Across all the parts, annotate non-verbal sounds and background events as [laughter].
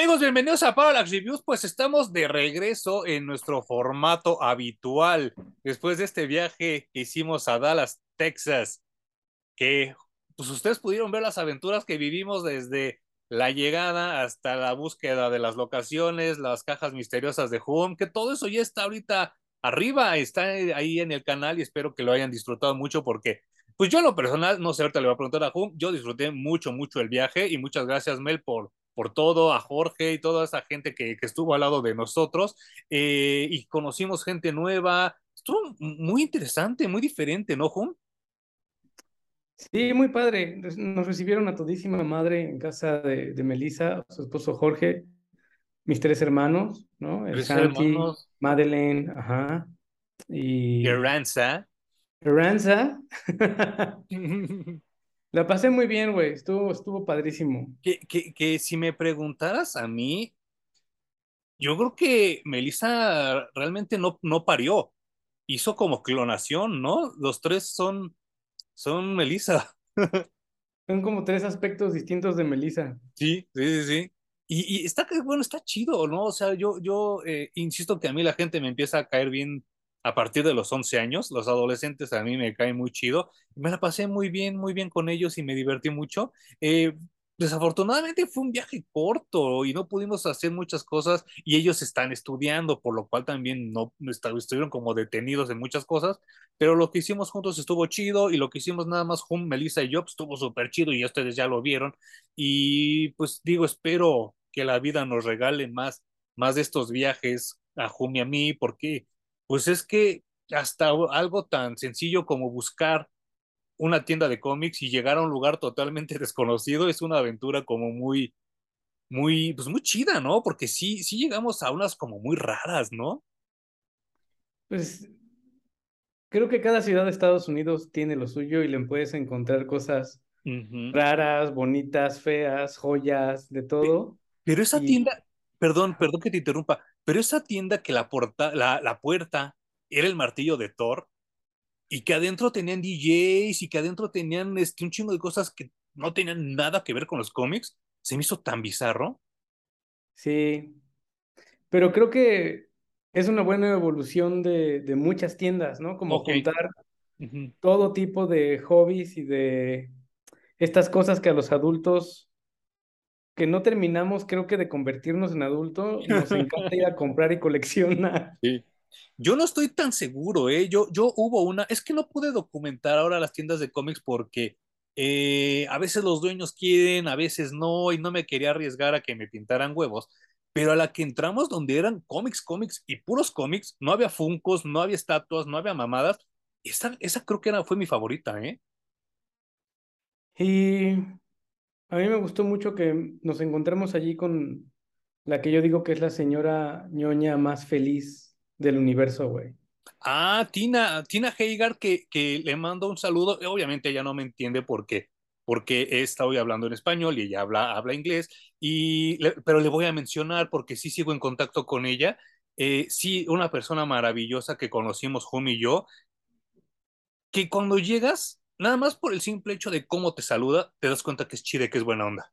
Amigos, bienvenidos a Parallax Reviews. Pues estamos de regreso en nuestro formato habitual después de este viaje que hicimos a Dallas, Texas, que pues ustedes pudieron ver las aventuras que vivimos desde la llegada hasta la búsqueda de las locaciones, las cajas misteriosas de Home, que todo eso ya está ahorita arriba, está ahí en el canal y espero que lo hayan disfrutado mucho porque pues yo en lo personal, no sé, ahorita le voy a preguntar a Home, yo disfruté mucho, mucho el viaje y muchas gracias Mel por por todo, a Jorge y toda esa gente que, que estuvo al lado de nosotros eh, y conocimos gente nueva. Estuvo muy interesante, muy diferente, ¿no, Jun? Sí, muy padre. Nos recibieron a todísima madre en casa de, de Melissa, su esposo Jorge, mis tres hermanos, ¿no? El Santi, Madeleine, ajá. Y. Ranza. Ranza. [laughs] La pasé muy bien, güey. Estuvo, estuvo padrísimo. Que, que, que si me preguntaras a mí, yo creo que Melissa realmente no, no parió. Hizo como clonación, ¿no? Los tres son, son Melissa. [laughs] Son como tres aspectos distintos de Melissa. Sí, sí, sí, sí. Y, y está, bueno, está chido, ¿no? O sea, yo, yo eh, insisto que a mí la gente me empieza a caer bien a partir de los 11 años. Los adolescentes a mí me caen muy chido. Me la pasé muy bien, muy bien con ellos y me divertí mucho. Eh, desafortunadamente fue un viaje corto y no pudimos hacer muchas cosas y ellos están estudiando, por lo cual también no estuvieron como detenidos en muchas cosas, pero lo que hicimos juntos estuvo chido y lo que hicimos nada más Jun, Melissa y yo pues, estuvo súper chido y ustedes ya lo vieron y pues digo, espero que la vida nos regale más, más de estos viajes a Jun y a mí porque pues es que hasta algo tan sencillo como buscar una tienda de cómics y llegar a un lugar totalmente [laughs] desconocido es una aventura como muy, muy, pues muy chida, ¿no? Porque sí, sí llegamos a unas como muy raras, ¿no? Pues creo que cada ciudad de Estados Unidos tiene lo suyo y le puedes encontrar cosas raras, bonitas, feas, joyas, de todo. Pero esa tienda, perdón, perdón que te interrumpa, pero esa tienda que la, puerta, la, la puerta era el martillo de Thor y que adentro tenían DJs y que adentro tenían este, un chingo de cosas que no tenían nada que ver con los cómics, se me hizo tan bizarro. Sí, pero creo que es una buena evolución de, de muchas tiendas, ¿no? Como juntar todo tipo de hobbies y de estas cosas que a los adultos que no terminamos, creo que de convertirnos en adulto, nos encanta ir a comprar y coleccionar. [laughs] Sí. Yo no estoy tan seguro, ¿eh? Yo, yo hubo una, es que no pude documentar ahora las tiendas de cómics porque eh, a veces los dueños quieren, a veces no, y no me quería arriesgar a que me pintaran huevos, pero a la que entramos donde eran cómics, cómics y puros cómics, no había funcos, no había estatuas, no había mamadas, esa, esa creo que era, fue mi favorita, ¿eh? Y a mí me gustó mucho que nos encontremos allí con la que yo digo que es la señora ñoña más feliz del universo, güey. Ah, Tina, Tina Heigar, que, que le mando un saludo. Obviamente ella no me entiende porque, porque he estado hablando en español y ella habla, habla inglés, y pero le voy a mencionar porque sí sigo en contacto con ella. Eh, sí, una persona maravillosa que conocimos, Jumi y yo, que cuando llegas nada más por el simple hecho de cómo te saluda, te das cuenta que es chide, que es buena onda.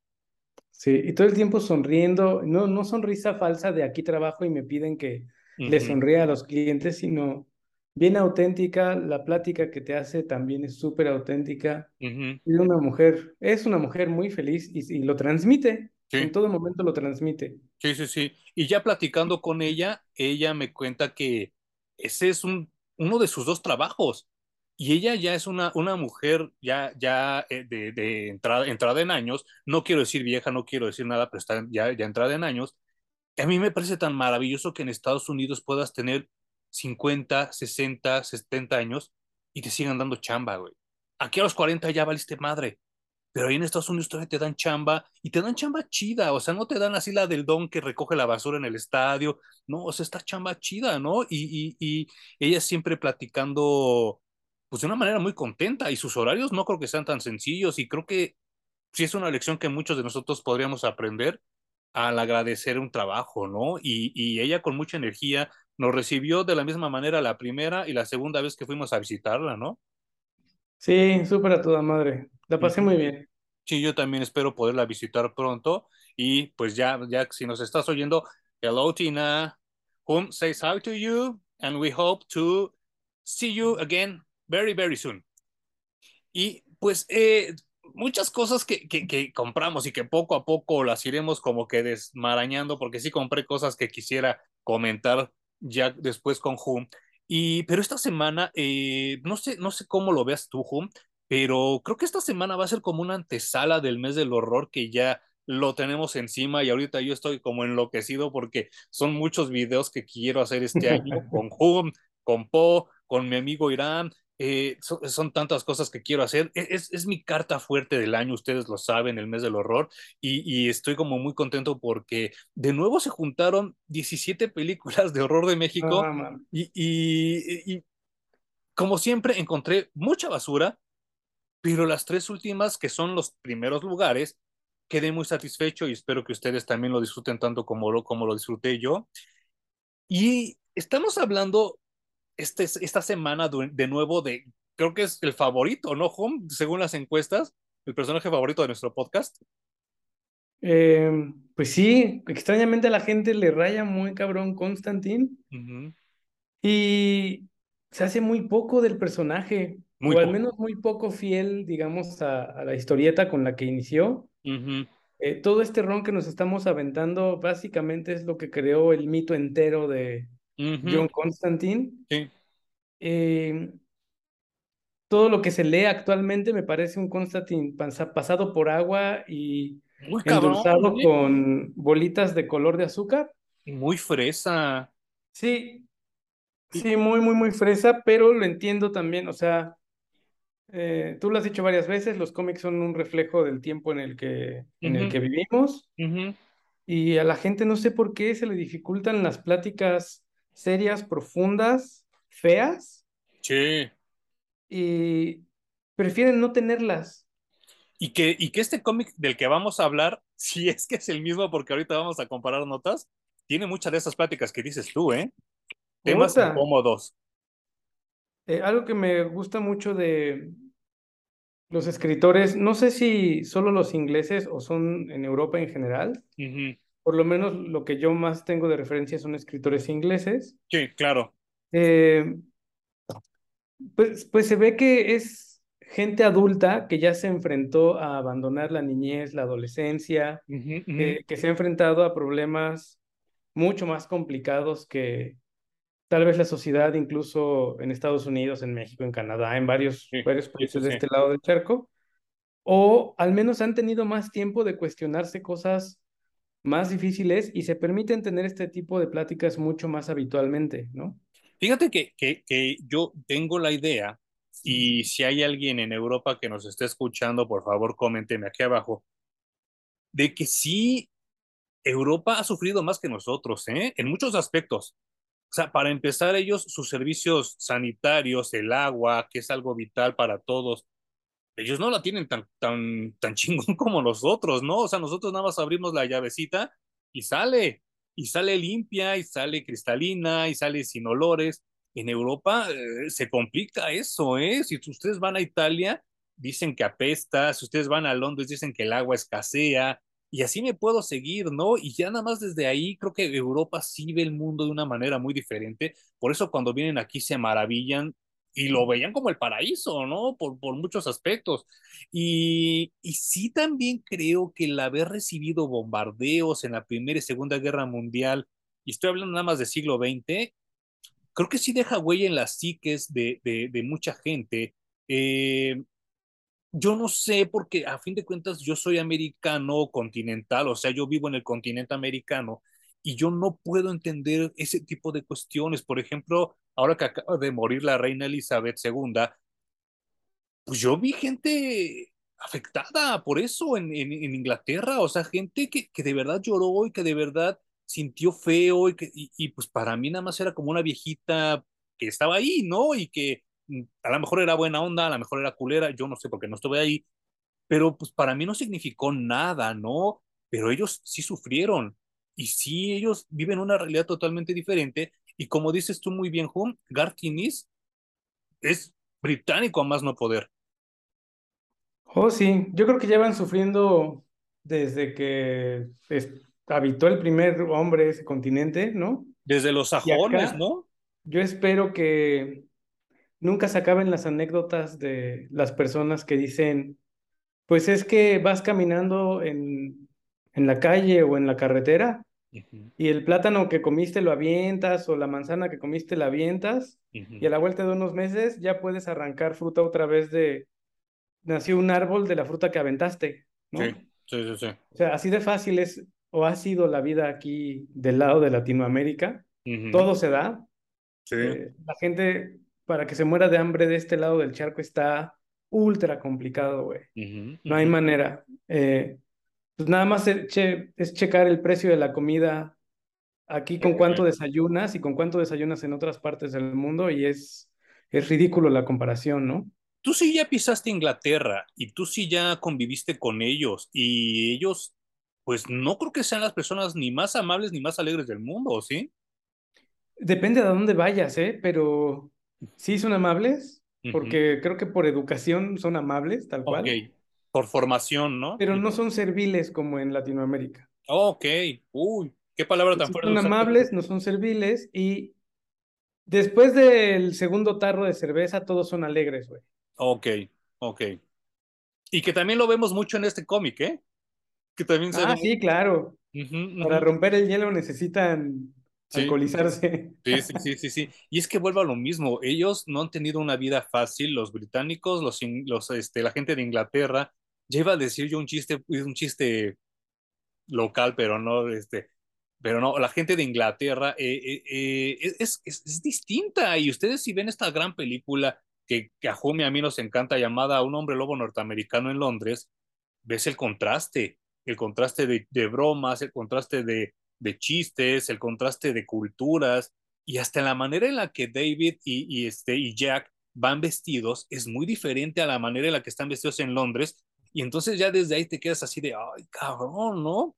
Sí, y todo el tiempo sonriendo, no, no sonrisa falsa de aquí trabajo y me piden que le sonría a los clientes, sino bien auténtica, la plática que te hace también es súper auténtica. Es una mujer, es una mujer muy feliz y, lo transmite, en todo momento lo transmite. Sí, sí, sí. Y ya platicando con ella, ella me cuenta que ese es un, uno de sus dos trabajos y ella ya es una, una mujer ya, ya eh, de, de, entrada, entrada en años, no quiero decir vieja, no quiero decir nada, pero está ya, ya entrada en años. A mí me parece tan maravilloso que en Estados Unidos puedas tener 50, 60, 70 años y te sigan dando chamba, güey. Aquí a los 40 ya valiste madre, pero ahí en Estados Unidos todavía te dan chamba y te dan chamba chida, o sea, no te dan así la del don que recoge la basura en el estadio, no, o sea, está chamba chida, ¿no? Y, y, y ella siempre platicando pues de una manera muy contenta y sus horarios no creo que sean tan sencillos y creo que sí es una lección que muchos de nosotros podríamos aprender al agradecer un trabajo, ¿no? Y, y ella con mucha energía nos recibió de la misma manera la primera y la segunda vez que fuimos a visitarla, ¿no? Sí, súper a toda madre. La pasé muy bien. Sí, yo también espero poderla visitar pronto. Y pues ya, ya si nos estás oyendo, hello Tina, whom says hi to you, and we hope to see you again very, very soon. Y pues eh, muchas cosas que, que, que, compramos y que poco a poco las iremos como que desmarañando, porque sí compré cosas que quisiera comentar ya después con Hum. Y, pero esta semana, eh, no, sé, no sé cómo lo veas tú, Hum, pero creo que esta semana va a ser como una antesala del mes del horror que ya lo tenemos encima y ahorita yo estoy como enloquecido porque son muchos videos que quiero hacer este año [laughs] con Hum, con Po, con mi amigo Irán. Eh, son, son, tantas cosas que quiero hacer. E, es, es, mi carta fuerte del año, ustedes lo saben, el mes del horror, y, y, estoy como muy contento porque de nuevo se juntaron 17 películas de horror de México oh, y, y, y como siempre encontré mucha basura, pero las tres últimas, que son los primeros lugares, quedé muy satisfecho y espero que ustedes también lo disfruten tanto como lo, como lo disfruté yo. Y estamos hablando este, esta semana de nuevo de, creo que es el favorito, ¿no, Home? Según las encuestas, el personaje favorito de nuestro podcast. Eh, pues sí, extrañamente a la gente le raya muy cabrón Constantin. Uh -huh. Y se hace muy poco del personaje, muy o al menos muy poco fiel, digamos, a, a, la historieta con la que inició. Uh -huh. eh, todo este ron que nos estamos aventando básicamente es lo que creó el mito entero de uh -huh. John Constantine. Sí. Eh, todo lo que se lee actualmente me parece un Constantine pasado por agua y endulzado ¿eh? con bolitas de color de azúcar. Muy fresa. Sí, Sí, muy, muy, muy fresa, pero lo entiendo también, o sea, eh, tú lo has dicho varias veces, los cómics son un reflejo del tiempo en el que, en el que vivimos, y a la gente no sé por qué se le dificultan las pláticas serias, profundas, feas, Sí. y prefieren no tenerlas. Y que, y que este cómic del que vamos a hablar, [laughs] si es que es el mismo, porque ahorita vamos a comparar notas, tiene muchas de esas pláticas que dices tú, ¿eh? Temas incómodos. Eh, algo que me gusta mucho de los escritores, no sé si solo los ingleses o son en Europa en general. Por lo menos lo que yo más tengo de referencia son escritores ingleses. Sí, claro. Eh, pues, pues se ve que es gente adulta que ya se enfrentó a abandonar la niñez, la adolescencia, Ujú, ujú. que, que se ha enfrentado a problemas mucho más complicados que tal vez la sociedad, incluso en Estados Unidos, en México, en Canadá, en varios, Sí, varios países sí, de sí. este lado del charco, o al menos han tenido más tiempo de cuestionarse cosas más difíciles y se permiten tener este tipo de pláticas mucho más habitualmente, ¿no? Fíjate que, que, que yo tengo la idea, y si hay alguien en Europa que nos esté escuchando, por favor, coménteme aquí abajo, de que sí, Europa ha sufrido más que nosotros, ¿eh? En muchos aspectos. O sea, para empezar, ellos, sus servicios sanitarios, el agua, que es algo vital para todos, ellos no la tienen tan, tan, tan [laughs] chingón como nosotros, ¿no? O sea, nosotros nada más abrimos la llavecita y sale, y sale limpia, y sale cristalina, y sale sin olores. En Europa eh, se complica eso, ¿eh? Si ustedes van a Italia, dicen que apesta, si ustedes van a Londres, dicen que el agua escasea, y así me puedo seguir, ¿no? Y ya nada más desde ahí creo que Europa sí ve el mundo de una manera muy diferente. Por eso cuando vienen aquí se maravillan y lo veían como el paraíso, ¿no? Por, por muchos aspectos. Y, y sí también creo que el haber recibido bombardeos en la Primera y Segunda Guerra Mundial, y estoy hablando nada más del siglo XX, creo que sí deja huella en las psiques de, de, de mucha gente. Eh, yo no sé, porque a fin de cuentas yo soy americano continental, o sea, yo vivo en el continente americano y yo no puedo entender ese tipo de cuestiones. Por ejemplo, ahora que acaba de morir la reina Elizabeth II, pues yo vi gente afectada por eso en, en, Inglaterra, o sea, gente que, que, de verdad lloró y que de verdad sintió feo y, que, y, y pues para mí nada más era como una viejita que estaba ahí, ¿no? Y que a lo mejor era buena onda, a lo mejor era culera, yo no sé porque no estuve ahí, pero pues para mí no significó nada, ¿no? Pero ellos sí sufrieron y sí ellos viven una realidad totalmente diferente y como dices tú muy bien, Hum, Garth Innis es británico a más no poder. Oh, sí, yo creo que llevan sufriendo desde que es- habitó el primer hombre ese continente, ¿no? Desde los sajones, acá ¿no? yo espero que nunca se acaben las anécdotas de las personas que dicen, pues es que vas caminando en, en la calle o en la carretera Y el plátano que comiste lo avientas o la manzana que comiste la avientas y a la vuelta de unos meses ya puedes arrancar fruta otra vez de, nació un árbol de la fruta que aventaste, ¿no? sí, sí, sí. O sea, así de fácil es o ha sido la vida aquí del lado de Latinoamérica. Todo se da. sí, Eh, la gente para que se muera de hambre de este lado del charco está ultra complicado, güey. No hay manera. Eh, pues nada más es, che- es checar el precio de la comida aquí con cuánto desayunas y con cuánto desayunas en otras partes del mundo y es, es ridículo la comparación, ¿no? Tú sí ya pisaste Inglaterra y tú sí ya conviviste con ellos y ellos, pues no creo que sean las personas ni más amables ni más alegres del mundo, ¿sí? Depende de dónde vayas, ¿eh? Pero sí son amables, porque creo que por educación son amables, tal cual, por formación, ¿no? pero no son serviles como en Latinoamérica. Ok, uy, qué palabra tan fuerte son amables, no son serviles y después del segundo tarro de cerveza todos son alegres, güey. Ok, ok. Y que también lo vemos mucho en este cómic, ¿eh? Que también se ve Ah, sí, claro. Para romper el hielo necesitan Sí, alcoholizarse. sí, sí, sí, sí, sí. Y es que vuelvo a lo mismo. Ellos no han tenido una vida fácil. Los británicos, los, los, este, la gente de Inglaterra. Ya iba a decir yo un chiste, un chiste local, pero no, este, pero no, la gente de Inglaterra eh, eh, eh, es, es, es distinta. Y ustedes si ven esta gran película que, que a Jumi a mí nos encanta, llamada Un hombre lobo norteamericano en Londres, ves el contraste, el contraste de, de bromas, el contraste de, de, chistes, el contraste de culturas, y hasta la manera en la que David y, y, este, y Jack van vestidos es muy diferente a la manera en la que están vestidos en Londres, y entonces ya desde ahí te quedas así de, ay, cabrón, ¿no?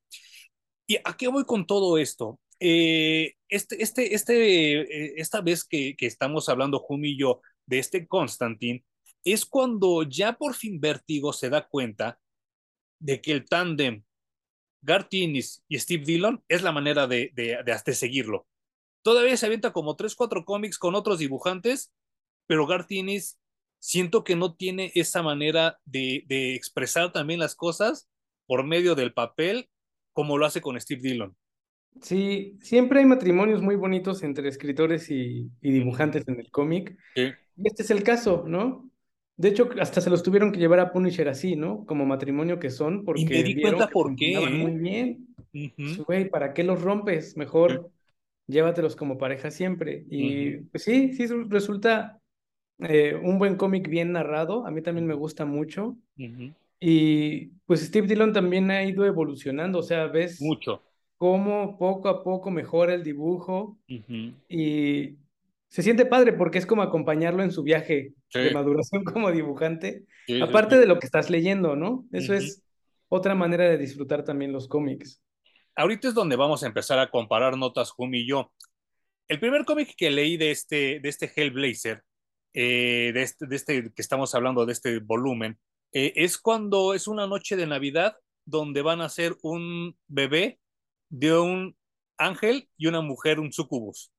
¿Y a qué voy con todo esto? Eh, este, este, este, eh, esta vez que, que estamos hablando, Jumi y yo, de este Constantine, es cuando ya por fin Vértigo se da cuenta de que el tándem Garth Ennis y Steve Dillon es la manera de, de, de, de seguirlo. Todavía se avienta como 3, 4 cómics con otros dibujantes, pero Garth Ennis siento que no tiene esa manera de, de, expresar también las cosas por medio del papel como lo hace con Steve Dillon. Sí, siempre hay matrimonios muy bonitos entre escritores y, y dibujantes en el cómic. Sí. Y este es el caso, ¿no? De hecho, hasta se los tuvieron que llevar a Punisher así, ¿no? Como matrimonio que son, Y me porque di cuenta por qué. muy ¿eh? bien. Uh Pues, -huh. güey, ¿para qué los rompes? Mejor llévatelos como pareja siempre. Uh Y -huh. pues sí, sí resulta eh, un buen cómic bien narrado. A mí también me gusta mucho. Uh -huh. Y pues Steve Dillon también ha ido evolucionando. O sea, ves Mucho. cómo poco a poco mejora el dibujo. Uh -huh. Y se siente padre porque es como acompañarlo en su viaje Sí. de maduración [laughs] como dibujante, Sí, aparte sí, de lo que estás leyendo, ¿no? Eso Uh es otra manera de disfrutar también los cómics. Ahorita es donde vamos a empezar a comparar notas, Jumi y yo. El primer cómic que leí de este, de este Hellblazer, eh, de, este, de este que estamos hablando, de este volumen, eh, es cuando es una noche de Navidad donde van a ser un bebé de un ángel y una mujer, un sucubus.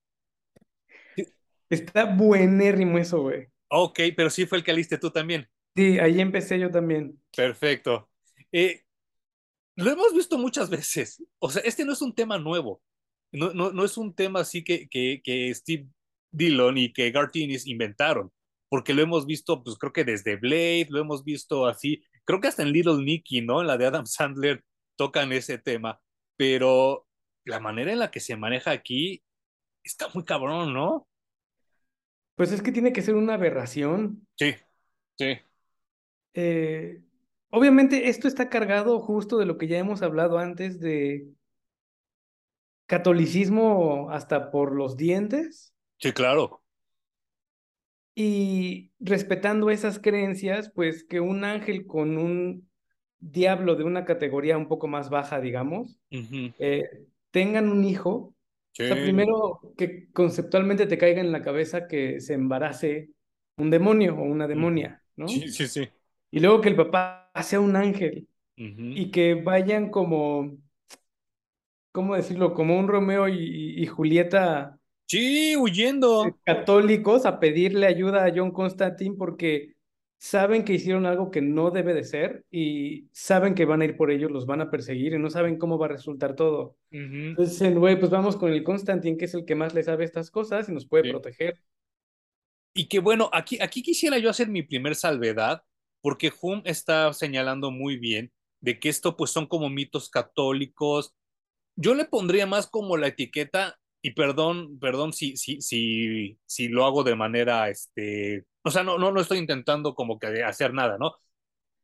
Está buenérrimo eso, güey. Ok, pero sí fue el que leíste tú también. Sí, ahí empecé yo también. Perfecto. Eh, lo hemos visto muchas veces. O sea, este no es un tema nuevo. No, no, no es un tema así que, que, que Steve Dillon y que Garth Ennis inventaron. Porque lo hemos visto, pues creo que desde Blade, lo hemos visto así. Creo que hasta en Little Nicky, ¿no? En la de Adam Sandler tocan ese tema. Pero la manera en la que se maneja aquí está muy cabrón, ¿no? Pues es que tiene que ser una aberración. Sí, sí. Eh, obviamente esto está cargado justo de lo que ya hemos hablado antes de catolicismo hasta por los dientes. Sí, claro. Y respetando esas creencias, pues que un ángel con un diablo de una categoría un poco más baja, digamos, Uh -huh. eh, tengan un hijo. Sí. O sea, primero que conceptualmente te caiga en la cabeza que se embarace un demonio o una demonia, ¿no? Sí, sí, sí. Y luego que el papá hacia un ángel y que vayan como, ¿cómo decirlo? Como un Romeo y, Julieta. Sí, huyendo. Católicos a pedirle ayuda a John Constantine porque saben que hicieron algo que no debe de ser y saben que van a ir por ellos, los van a perseguir y no saben cómo va a resultar todo. Entonces, güey, pues vamos con el Constantine, que es el que más le sabe estas cosas y nos puede proteger. Y que bueno, aquí, aquí quisiera yo hacer mi primer salvedad, porque Hume está señalando muy bien de que esto pues son como mitos católicos. Yo le pondría más como la etiqueta, y perdón, perdón si, si, si, si lo hago de manera, este, o sea, no, no, no estoy intentando como que hacer nada, ¿no?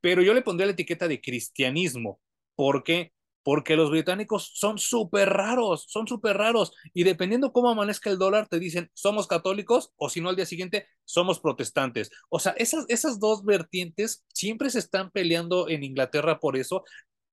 Pero yo le pondría la etiqueta de cristianismo. ¿Por qué? porque los británicos son súper raros, son súper raros. Y dependiendo cómo amanezca el dólar, te dicen, somos católicos o si no al día siguiente, somos protestantes. O sea, esas, esas dos vertientes siempre se están peleando en Inglaterra por eso.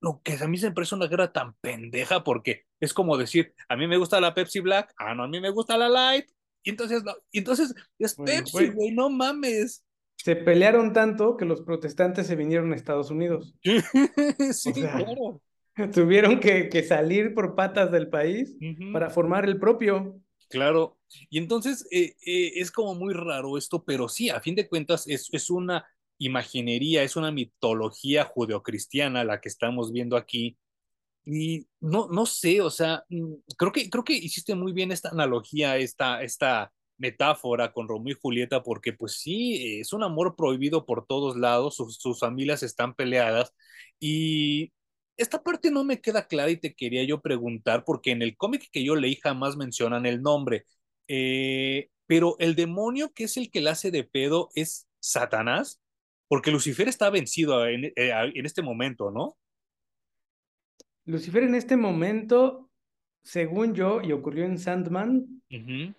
Lo que a mí se me parece una guerra tan pendeja porque es como decir, a mí me gusta la Pepsi Black, ah, no, a mí me gusta la Light. Y entonces, no, entonces es Pepsi, güey, no mames. Se pelearon tanto que los protestantes se vinieron a Estados Unidos. [laughs] sí, claro. [laughs] Tuvieron que, salir por patas del país para formar el propio. Claro, y entonces eh, eh, es como muy raro esto, pero sí, a fin de cuentas es, es una imaginería, es una mitología judeocristiana la que estamos viendo aquí. Y no, no sé, o sea, mm, creo que, creo que hiciste muy bien esta analogía, esta, esta metáfora con Romeo y Julieta, porque pues sí, es un amor prohibido por todos lados, sus, sus familias están peleadas y esta parte no me queda clara y te quería yo preguntar, porque en el cómic que yo leí jamás mencionan el nombre, eh, pero el demonio que es el que la hace de pedo es Satanás, porque Lucifer está vencido en, eh, en este momento, ¿no? Lucifer en este momento, según yo, y ocurrió en Sandman,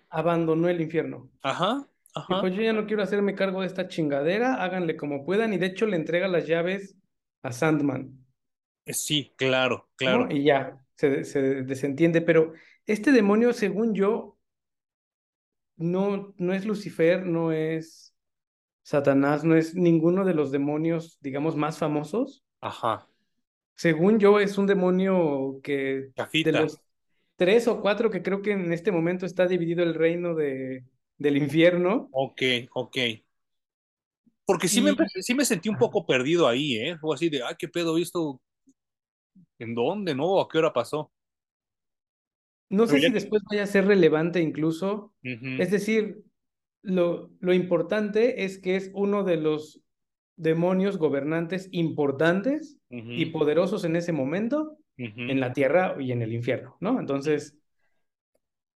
abandonó el infierno. Ajá. Ajá. pues yo ya no quiero hacerme cargo de esta chingadera, háganle como puedan, y de hecho le entrega las llaves a Sandman. Sí, claro, claro. Y ya, se, desentiende, pero este demonio, según yo, no, no es Lucifer, no es Satanás, no es ninguno de los demonios, digamos, más famosos. Ajá. Según yo, es un demonio que de los tres o cuatro que creo que en este momento está dividido el reino de, del infierno. Ok, ok. Porque sí, me, sí me sentí un poco perdido ahí, ¿eh? Fue así de, ay, qué pedo, visto ¿En dónde? ¿No? ¿A qué hora pasó? No sé si después vaya a ser relevante incluso. Es decir, lo, lo importante es que es uno de los demonios gobernantes importantes y poderosos en ese momento en la tierra y en el infierno, ¿no? Entonces,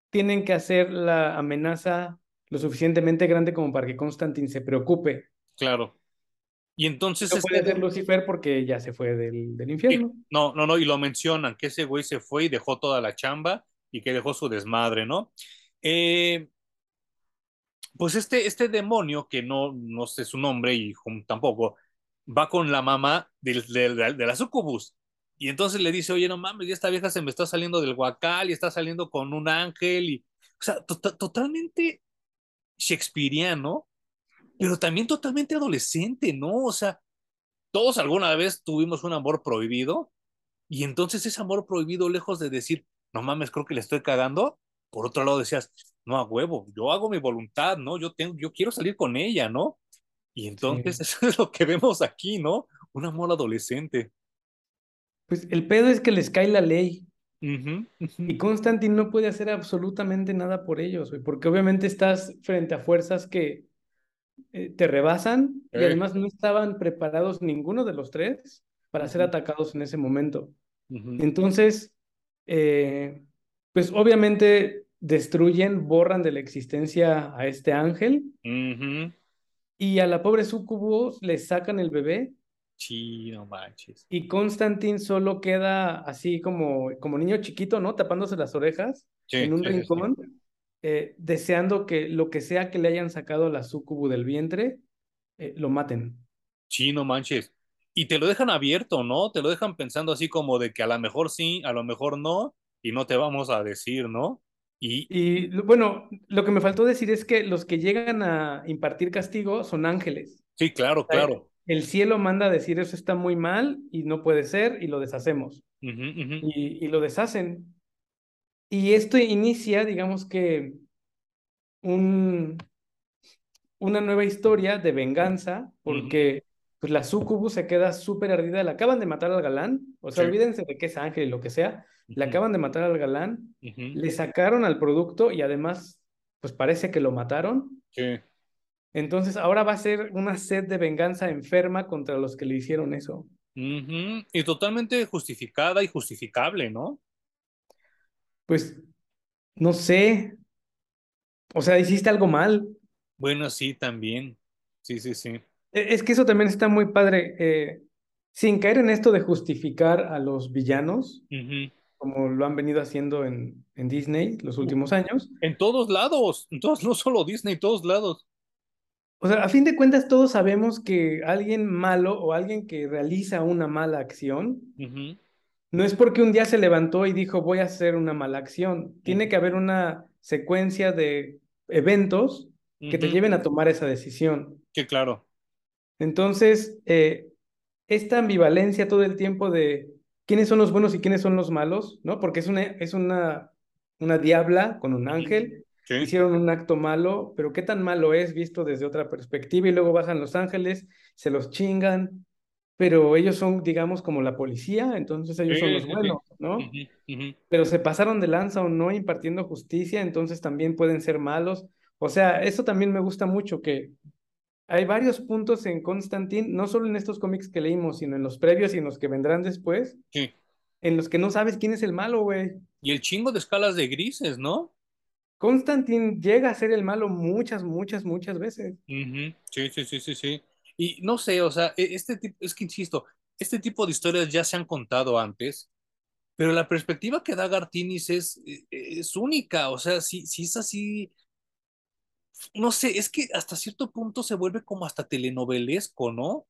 tienen que hacer la amenaza lo suficientemente grande como para que Constantine se preocupe. Claro. Y entonces... No puede ser Lucifer porque ya se fue del, del infierno. no, no, no, y lo mencionan, que ese güey se fue y dejó toda la chamba y que dejó su desmadre, ¿no? Eh, pues este, este demonio, que no, no sé su nombre y tampoco, va con la mamá de, de, la sucubus. Y entonces le dice, oye, no mames, ya esta vieja se me está saliendo del guacal y está saliendo con un ángel. Y, o sea, totalmente shakespeareano pero también totalmente adolescente, ¿no? O sea, todos alguna vez tuvimos un amor prohibido y entonces ese amor prohibido, lejos de decir, no mames, creo que le estoy cagando, por otro lado decías, no a huevo, yo hago mi voluntad, ¿no? Yo, tengo, yo quiero salir con ella, ¿no? Y entonces eso es lo que vemos aquí, ¿no? Un amor adolescente. Pues el pedo es que les cae la ley. Y Constantine no puede hacer absolutamente nada por ellos, porque obviamente estás frente a fuerzas que eh, te rebasan y además no estaban preparados ninguno de los tres para ser atacados en ese momento. Entonces, eh, pues obviamente destruyen, borran de la existencia a este ángel y a la pobre sucubus le sacan el bebé. Sí, no manches. Y Constantin solo queda así como, como niño chiquito, ¿no? Tapándose las orejas en un rincón. Eh, deseando que lo que sea que le hayan sacado la sucubu del vientre, eh, lo maten. Sí, no manches. Y te lo dejan abierto, ¿no? Te lo dejan pensando así como de que a lo mejor sí, a lo mejor no, y no te vamos a decir, ¿no? Y, y bueno, lo que me faltó decir es que los que llegan a impartir castigo son ángeles. Sí, claro, claro. el cielo manda a decir eso está muy mal y no puede ser y lo deshacemos. Y, y, lo deshacen. Y esto inicia, digamos que, un, una nueva historia de venganza, porque pues la sucubu se queda súper ardida, le acaban de matar al galán, o sea, olvídense de que es ángel y lo que sea, le acaban de matar al galán, le sacaron al producto y además, pues parece que lo mataron. Sí. Entonces ahora va a ser una sed de venganza enferma contra los que le hicieron eso. Y totalmente justificada y justificable, ¿no? Pues, no sé. O sea, hiciste algo mal. Bueno, sí, también. Sí, sí, sí. E, es que eso también está muy padre. Eh, sin caer en esto de justificar a los villanos, como lo han venido haciendo en, en Disney los últimos años. En todos lados, no solo Disney, en todos lados. O sea, a fin de cuentas todos sabemos que alguien malo o alguien que realiza una mala acción, no es porque un día se levantó y dijo voy a hacer una mala acción. Tiene que haber una secuencia de eventos que te lleven a tomar esa decisión. Que claro. Entonces, eh, esta ambivalencia todo el tiempo de quiénes son los buenos y quiénes son los malos, ¿no? Porque es una, es una, una diabla con un ángel. Hicieron un acto malo, pero qué tan malo es visto desde otra perspectiva y luego bajan los ángeles, se los chingan, pero ellos son, digamos, como la policía, entonces ellos son los buenos, ¿no? Pero se pasaron de lanza o no impartiendo justicia, entonces también pueden ser malos. O sea, eso también me gusta mucho, que hay varios puntos en Constantine, no solo en estos cómics que leímos, sino en los previos y en los que vendrán después, en los que no sabes quién es el malo, güey. Y el chingo de escalas de grises, ¿no? Constantine llega a ser el malo muchas, muchas, muchas veces. Sí, sí, sí, sí, sí. Y no sé, o sea, e, este tipo, es que insisto, este tipo de historias ya se han contado antes, pero la perspectiva que da Gartinis es, e, es única, o sea, si, si es así, no sé, es que hasta cierto punto se vuelve como hasta telenovelesco, ¿no?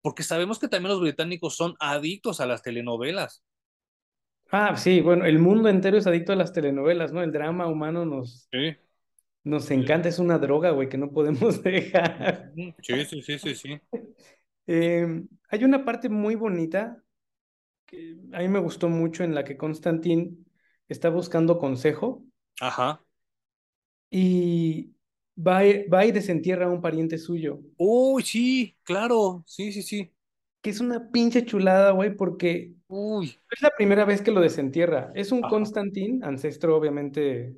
Porque sabemos que también los británicos son adictos a las telenovelas. Ah, sí, bueno, el mundo entero es adicto a las telenovelas, ¿no? El drama humano nos, nos encanta, es una droga, güey, que no podemos [laughs] dejar. Sí, sí, sí, sí, sí. [laughs] Em, hay una parte muy bonita que a mí me gustó mucho en la que Constantín está buscando consejo. Ajá. Y va, va y desentierra a un pariente suyo. Uy, sí, claro, sí, sí, sí. Que es una pinche chulada, güey, porque Uy. es la primera vez que lo desentierra. Es un Constantín, ancestro, obviamente.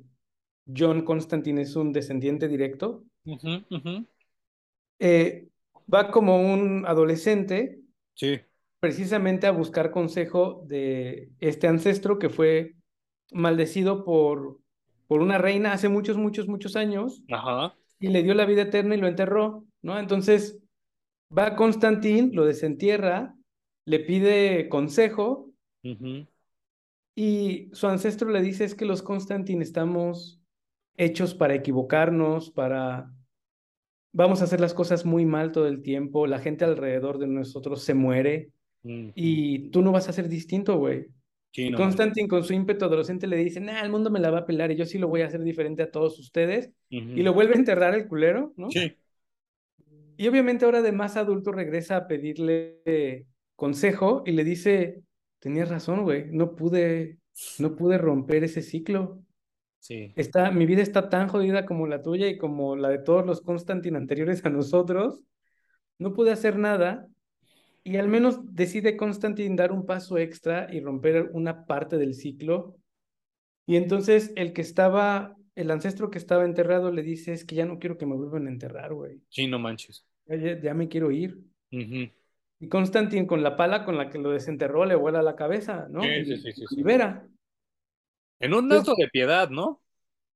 John Constantine es un descendiente directo. Eh, va como un adolescente. Sí. Precisamente a buscar consejo de este ancestro que fue maldecido por por una reina hace muchos, muchos, muchos años. Ajá. Y le dio la vida eterna y lo enterró, ¿no? Entonces va Constantín, lo desentierra, le pide consejo. Y su ancestro le dice es que los Constantín estamos hechos para equivocarnos, para... Vamos a hacer las cosas muy mal todo el tiempo, la gente alrededor de nosotros se muere y tú no vas a ser distinto, güey. Constantin con su ímpetu adolescente le dice, nah, el mundo me la va a pelar y yo sí lo voy a hacer diferente a todos ustedes. Y lo vuelve a enterrar el culero, ¿no? Sí. Y obviamente ahora de más adulto regresa a pedirle consejo y le dice, tenías razón, güey, no pude, no pude romper ese ciclo. Sí. Está, mi vida está tan jodida como la tuya y como la de todos los Constantin anteriores a nosotros. No pude hacer nada y al menos decide Constantine dar un paso extra y romper una parte del ciclo. Y entonces el que estaba, el ancestro que estaba enterrado le dice, es que ya no quiero que me vuelvan a enterrar, güey. Sí, no manches. Ya, me quiero ir. Y Constantine con la pala con la que lo desenterró le vuela la cabeza, ¿no? Sí, sí, sí, sí, Libera. En un acto de piedad, ¿no?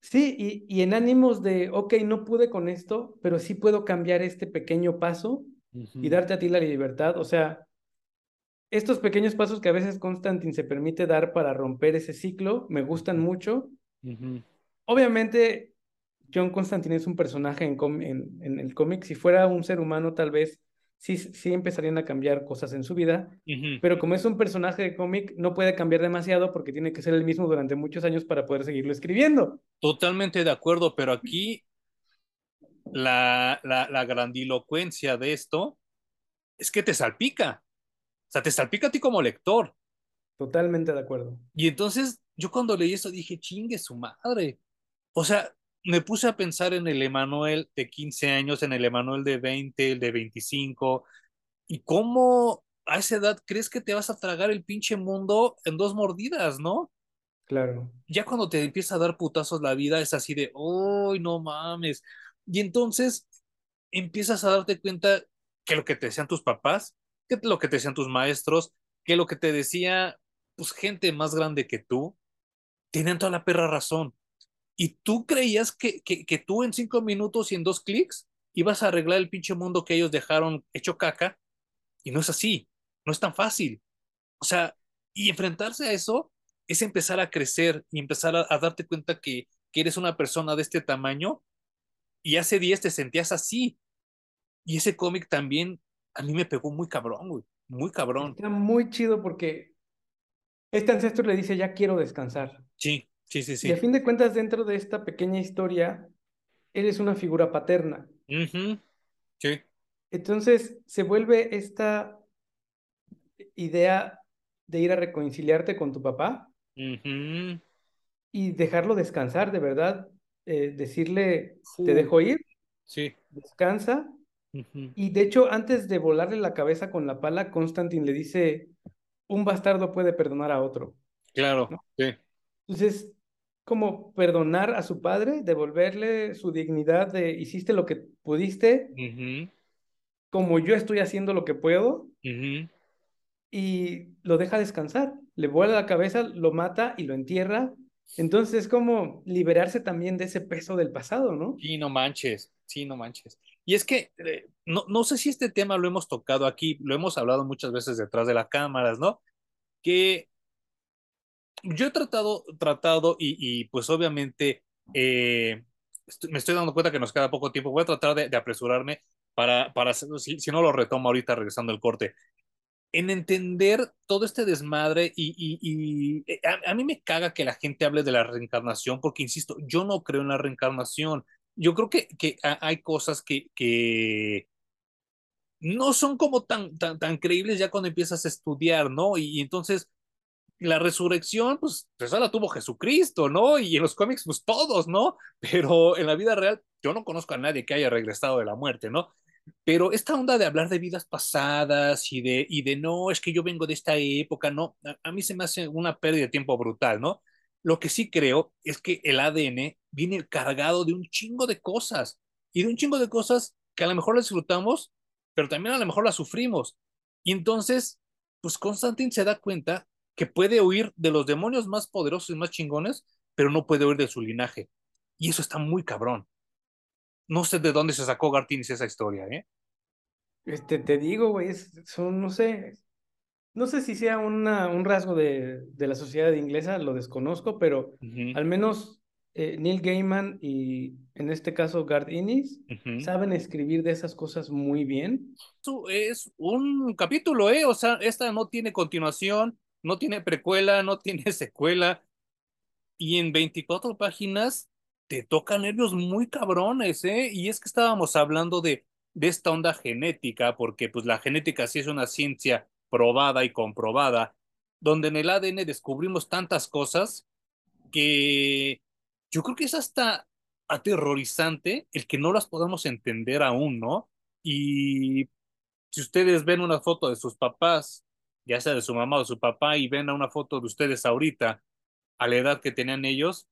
Sí, y, y en ánimos de, ok, no pude con esto, pero sí puedo cambiar este pequeño paso y darte a ti la libertad. O sea, estos pequeños pasos que a veces Constantine se permite dar para romper ese ciclo me gustan mucho. Obviamente, John Constantine es un personaje en, en, el cómic. Si fuera un ser humano, tal vez sí, sí empezarían a cambiar cosas en su vida. Pero como es un personaje de cómic, no puede cambiar demasiado porque tiene que ser el mismo durante muchos años para poder seguirlo escribiendo. Totalmente de acuerdo, pero aquí la, la, grandilocuencia de esto es que te salpica. O sea, te salpica a ti como lector. Totalmente de acuerdo. Y entonces yo cuando leí eso dije, chingue su madre. O sea, me puse a pensar en el Emanuel de 15 años, en el Emanuel de 20, el de 25, y cómo a esa edad crees que te vas a tragar el pinche mundo en dos mordidas, ¿no? Claro. Ya cuando te empieza a dar putazos la vida es así de, ¡ay, no mames! Y entonces empiezas a darte cuenta que lo que te decían tus papás, que lo que te decían tus maestros, que lo que te decía pues gente más grande que tú, tienen toda la perra razón. Y tú creías que, que, tú en cinco minutos y en dos clics ibas a arreglar el pinche mundo que ellos dejaron hecho caca, y no es así, no es tan fácil. O sea, y enfrentarse a eso es empezar a crecer y empezar a, a darte cuenta que, que, eres una persona de este tamaño y hace días te sentías así. Y ese cómic también a mí me pegó muy cabrón, güey, muy cabrón. Está muy chido porque este ancestro le dice, ya quiero descansar. Sí, sí, sí, sí. Y a fin de cuentas, dentro de esta pequeña historia, eres una figura paterna. Uh -huh. Sí. Entonces se vuelve esta idea de ir a reconciliarte con tu papá uh -huh. y dejarlo descansar, de verdad. Eh, decirle, te dejo ir, sí. descansa. Uh -huh. Y de hecho, antes de volarle la cabeza con la pala, Constantine le dice, un bastardo puede perdonar a otro. Claro, ¿no? sí. Entonces, como perdonar a su padre, devolverle su dignidad de hiciste lo que pudiste, uh -huh. como yo estoy haciendo lo que puedo, uh -huh. y lo deja descansar. Le vuela la cabeza, lo mata y lo entierra. Entonces es como liberarse también de ese peso del pasado, ¿no? Sí, no manches, sí, no manches. Y es que eh, no, no sé si este tema lo hemos tocado aquí, lo hemos hablado muchas veces detrás de las cámaras, ¿no? Que yo he tratado, tratado y, y pues obviamente eh, me estoy dando cuenta que nos queda poco tiempo. Voy a tratar de, de apresurarme para, para si, si, no lo retomo ahorita regresando el corte. En entender todo este desmadre y, y, eh, a, a, mí me caga que la gente hable de la reencarnación porque, insisto, yo no creo en la reencarnación. Yo creo que, que hay cosas que, que no son como tan, tan, tan creíbles ya cuando empiezas a estudiar, ¿no? Y, entonces la resurrección, pues, esa la tuvo Jesucristo, ¿no? Y en los cómics, pues todos, ¿no? [laughs] Pero en la vida real, yo no conozco a nadie que haya regresado de la muerte, ¿no? Pero esta onda de hablar de vidas pasadas y de, y de no, es que yo vengo de esta época, no, a, mí se me hace una pérdida de tiempo brutal, ¿no? Lo que sí creo es que el ADN viene cargado de un chingo de cosas y de un chingo de cosas que a lo mejor las disfrutamos, pero también a lo mejor las sufrimos. Y entonces, pues Constantine se da cuenta que puede huir de los demonios más poderosos y más chingones, pero no puede huir de su linaje. Y eso está muy cabrón. No sé de dónde se sacó Gartinis esa historia, ¿eh? Este, te digo, güey, son, no sé, no sé si sea una, un rasgo de, de, la sociedad inglesa, lo desconozco, pero uh -huh. al menos eh, Neil Gaiman y en este caso Garth Ennis uh -huh. saben escribir de esas cosas muy bien. Es un capítulo, ¿eh? O sea, esta no tiene continuación, no tiene precuela, no tiene [laughs] secuela. Y en 24 páginas te toca nervios muy cabrones, ¿eh? Y es que estábamos hablando de, de esta onda genética, porque pues la genética sí es una ciencia probada y comprobada, donde en el ADN descubrimos tantas cosas que yo creo que es hasta aterrorizante el que no las podamos entender aún, ¿no? Y si ustedes ven una foto de sus papás, ya sea de su mamá o de su papá, y ven una foto de ustedes ahorita, a la edad que tenían ellos,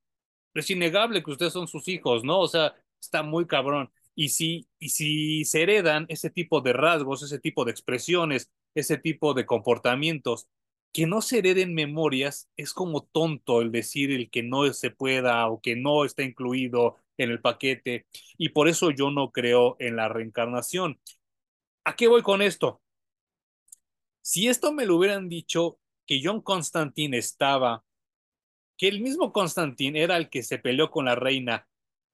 es innegable que ustedes son sus hijos, ¿no? O sea, está muy cabrón. Y si, y si se heredan ese tipo de rasgos, ese tipo de expresiones, ese tipo de comportamientos, que no se hereden memorias, es como tonto el decir el que no se pueda o que no está incluido en el paquete. Y por eso yo no creo en la reencarnación. ¿A qué voy con esto? Si esto me lo hubieran dicho que John Constantine estaba que el mismo Constantine era el que se peleó con la reina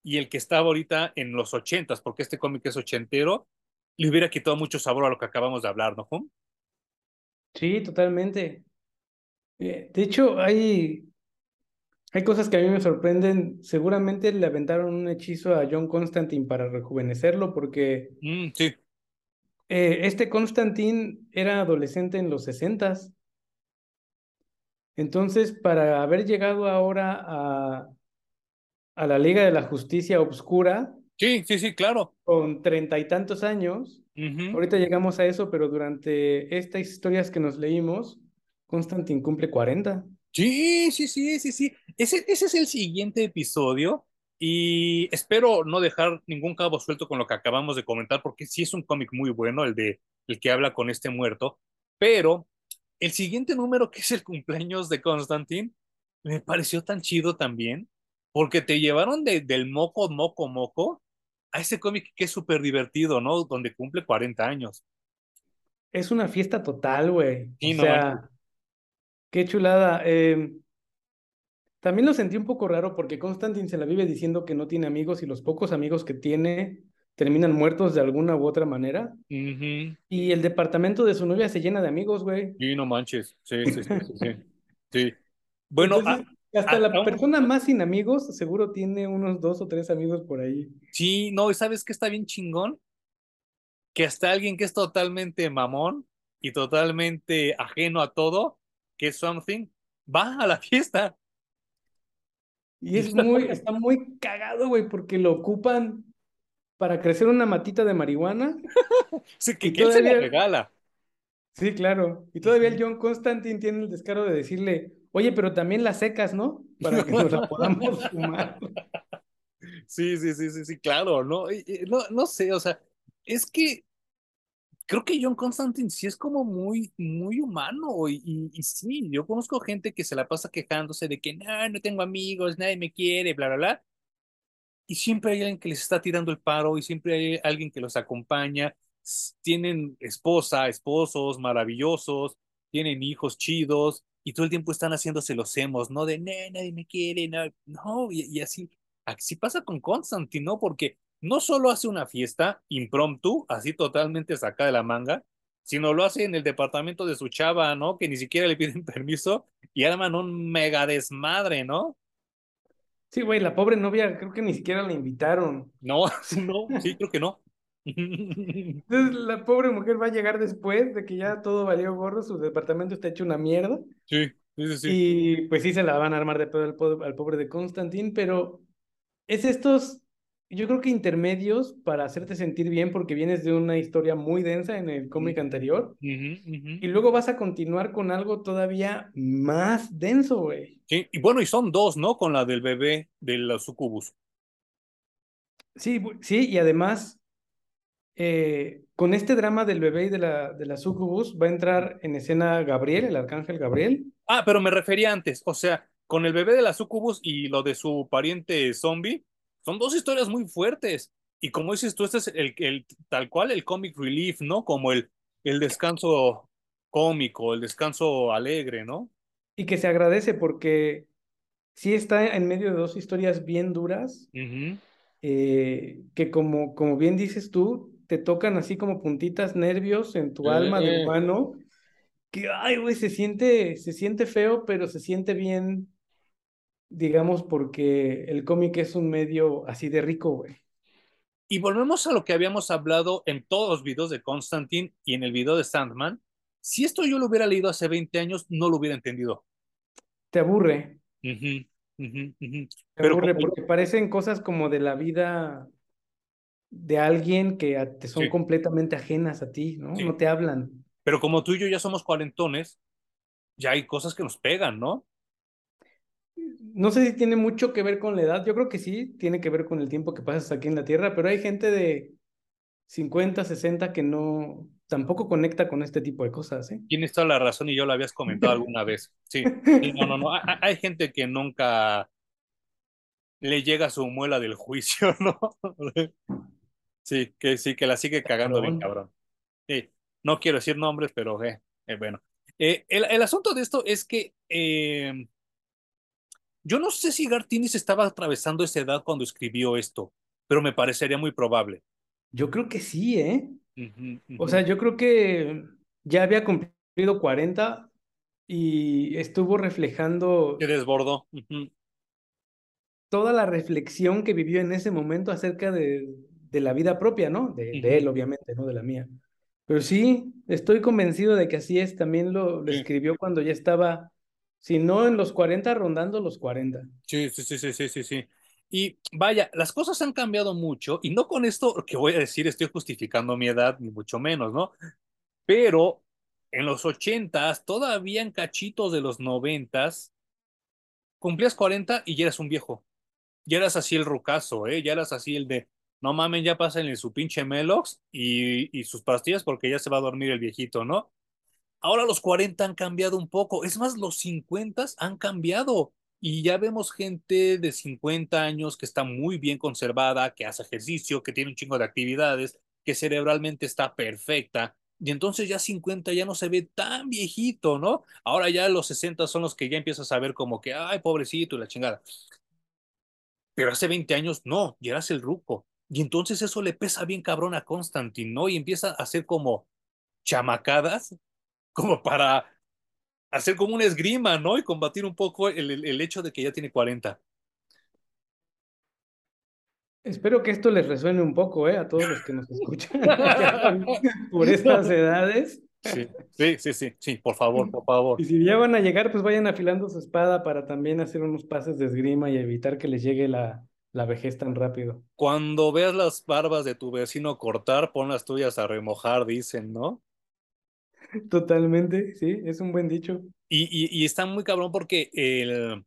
y el que estaba ahorita en los ochentas, porque este cómic es ochentero, le hubiera quitado mucho sabor a lo que acabamos de hablar, ¿no, Juan? Sí, totalmente. De hecho, hay, hay cosas que a mí me sorprenden. Seguramente le aventaron un hechizo a John Constantine para rejuvenecerlo, porque mm, sí. Eh, este Constantin era adolescente en los sesentas. Entonces, para haber llegado ahora a, a la Liga de la Justicia Obscura. Sí, sí, sí, claro. Con treinta y tantos años. Ahorita llegamos a eso, pero durante estas historias que nos leímos, Constantin cumple 40. Sí, sí, sí, sí, sí. Ese, ese es el siguiente episodio y espero no dejar ningún cabo suelto con lo que acabamos de comentar, porque sí es un cómic muy bueno, el de el que habla con este muerto, pero el siguiente número, que es el cumpleaños de Constantine, me pareció tan chido también, porque te llevaron de, del moco, moco, moco a ese cómic que es súper divertido, ¿no? Donde cumple 40 años. Es una fiesta total, güey. o sea, qué chulada. Em, también lo sentí un poco raro porque Constantine se la vive diciendo que no tiene amigos y los pocos amigos que tiene terminan muertos de alguna u otra manera. Y el departamento de su novia se llena de amigos, güey. Y no manches. Sí, sí, sí, sí. Bueno, hasta la persona más sin amigos seguro tiene unos dos o tres amigos por ahí. Sí, no, y sabes que está bien chingón que hasta alguien que es totalmente mamón y totalmente ajeno a todo, que es something, va a la fiesta. Y es muy, está muy cagado, güey, porque lo ocupan para crecer una matita de marihuana. [laughs] sí, que, se la regala. Sí, claro. Y todavía el John Constantine tiene el descaro de decirle, oye, pero también las secas, ¿no? Para que nos la [laughs] podamos fumar. Sí, sí, sí, sí, sí, claro, ¿no? No, no sé, o sea, es que creo que John Constantine sí es como muy, muy humano y, y, sí, yo conozco gente que se la pasa quejándose de que no, no tengo amigos, nadie me quiere, bla, bla, bla. Y siempre hay alguien que les está tirando el paro y siempre hay alguien que los acompaña. Tienen esposa, esposos maravillosos, tienen hijos chidos y todo el tiempo están haciéndose los hemos, ¿no? De, no, nadie me quiere, no, no, y, así, así pasa con Constantine, ¿no? Porque no solo hace una fiesta impromptu, así totalmente sacada de la manga, sino lo hace en el departamento de su chava, ¿no? Que ni siquiera le piden [laughs] permiso y arman un mega desmadre, ¿no? Sí, güey, la pobre novia creo que ni siquiera la invitaron. No, [laughs] no, sí, creo que no. [laughs] Entonces la pobre mujer va a llegar después de que ya todo valió gorro, su departamento está hecho una mierda. Sí, sí, sí. Y pues sí se la van a armar de pedo al, al pobre de Constantin, pero es estos yo creo que intermedios para hacerte sentir bien porque vienes de una historia muy densa en el cómic anterior y luego vas a continuar con algo todavía más denso, güey. Sí, y bueno, y son dos, ¿no? Con la del bebé de la sucubus. Sí, sí, y además eh, con este drama del bebé y de la, de la sucubus va a entrar en escena Gabriel, el arcángel Gabriel. Ah, pero me refería antes, o sea, con el bebé de la sucubus y lo de su pariente zombie son dos historias muy fuertes. Y como dices tú, este es el, el tal cual el comic relief, ¿no? Como el, el descanso cómico, el descanso alegre, ¿no? Y que se agradece porque sí está en medio de dos historias bien duras, eh, que como, como bien dices tú, te tocan así como puntitas nervios en tu alma de humano, que, ay, güey, se siente, se siente feo, pero se siente bien digamos, porque el cómic es un medio así de rico, güey. Y volvemos a lo que habíamos hablado en todos los videos de Constantine y en el video de Sandman. Si esto yo lo hubiera leído hace 20 años, no lo hubiera entendido. Te aburre. Te Pero aburre porque parecen cosas como de la vida de alguien que te son completamente ajenas a ti, ¿no? No te hablan. Pero como tú y yo ya somos cuarentones, ya hay cosas que nos pegan, ¿no? No sé si tiene mucho que ver con la edad, yo creo que sí, tiene que ver con el tiempo que pasas aquí en la Tierra, pero hay gente de 50, 60 que no, tampoco conecta con este tipo de cosas. ¿eh? Tienes toda la razón y yo lo habías comentado alguna vez. Sí, no, no, no, hay gente que nunca le llega su muela del juicio, [laughs] ¿no? Sí, que sí, que la sigue cagando bien cabrón. Sí, no quiero decir nombres, pero eh, eh bueno. Eh, el, el, asunto de esto es que eh, yo no sé si Gartinis estaba atravesando esa edad cuando escribió esto, pero me parecería muy probable. Yo creo que sí, ¿eh? O sea, yo creo que ya había cumplido 40 y estuvo reflejando... Que desbordó. Toda la reflexión que vivió en ese momento acerca de, de la vida propia, ¿no? De, de, él, obviamente, no de la mía. Pero sí, estoy convencido de que así es. También lo, lo escribió cuando ya estaba, si no en los 40, rondando los 40. Sí, sí, sí, sí, sí, sí, sí. Y vaya, las cosas han cambiado mucho y no con esto que voy a decir estoy justificando mi edad, ni mucho menos, ¿no? Pero en los ochentas, todavía en cachitos de los noventas, cumplías 40 y ya eras un viejo. Ya eras así el rucazo, ¿eh? Ya eras así el de, no mamen, ya pásenle su pinche Melox y, y sus pastillas porque ya se va a dormir el viejito, ¿no? Ahora los 40 han cambiado un poco, es más, los 50 han cambiado y ya vemos gente de 50 años que está muy bien conservada, que hace ejercicio, que tiene un chingo de actividades, que cerebralmente está perfecta. Y entonces ya 50 ya no se ve tan viejito, ¿no? Ahora ya los 60 son los que ya empiezas a ver como que, ay, pobrecito la chingada. Pero hace 20 años no, ya eras el ruco. Y entonces eso le pesa bien cabrón a Constantine, ¿no? Y empieza a hacer como chamacadas, como para hacer como una esgrima, ¿no? Y combatir un poco el, el, el hecho de que ya tiene 40. Espero que esto les resuene un poco, ¿eh? A todos los que nos escuchan [laughs] por estas edades. Sí, sí, sí, sí, sí, por favor, por favor. Y si ya van a llegar, pues vayan afilando su espada para también hacer unos pases de esgrima y evitar que les llegue la, la vejez tan rápido. Cuando veas las barbas de tu vecino cortar, pon las tuyas a remojar, dicen, ¿no? Totalmente, sí, es un buen dicho. Y, y, y está muy cabrón porque el,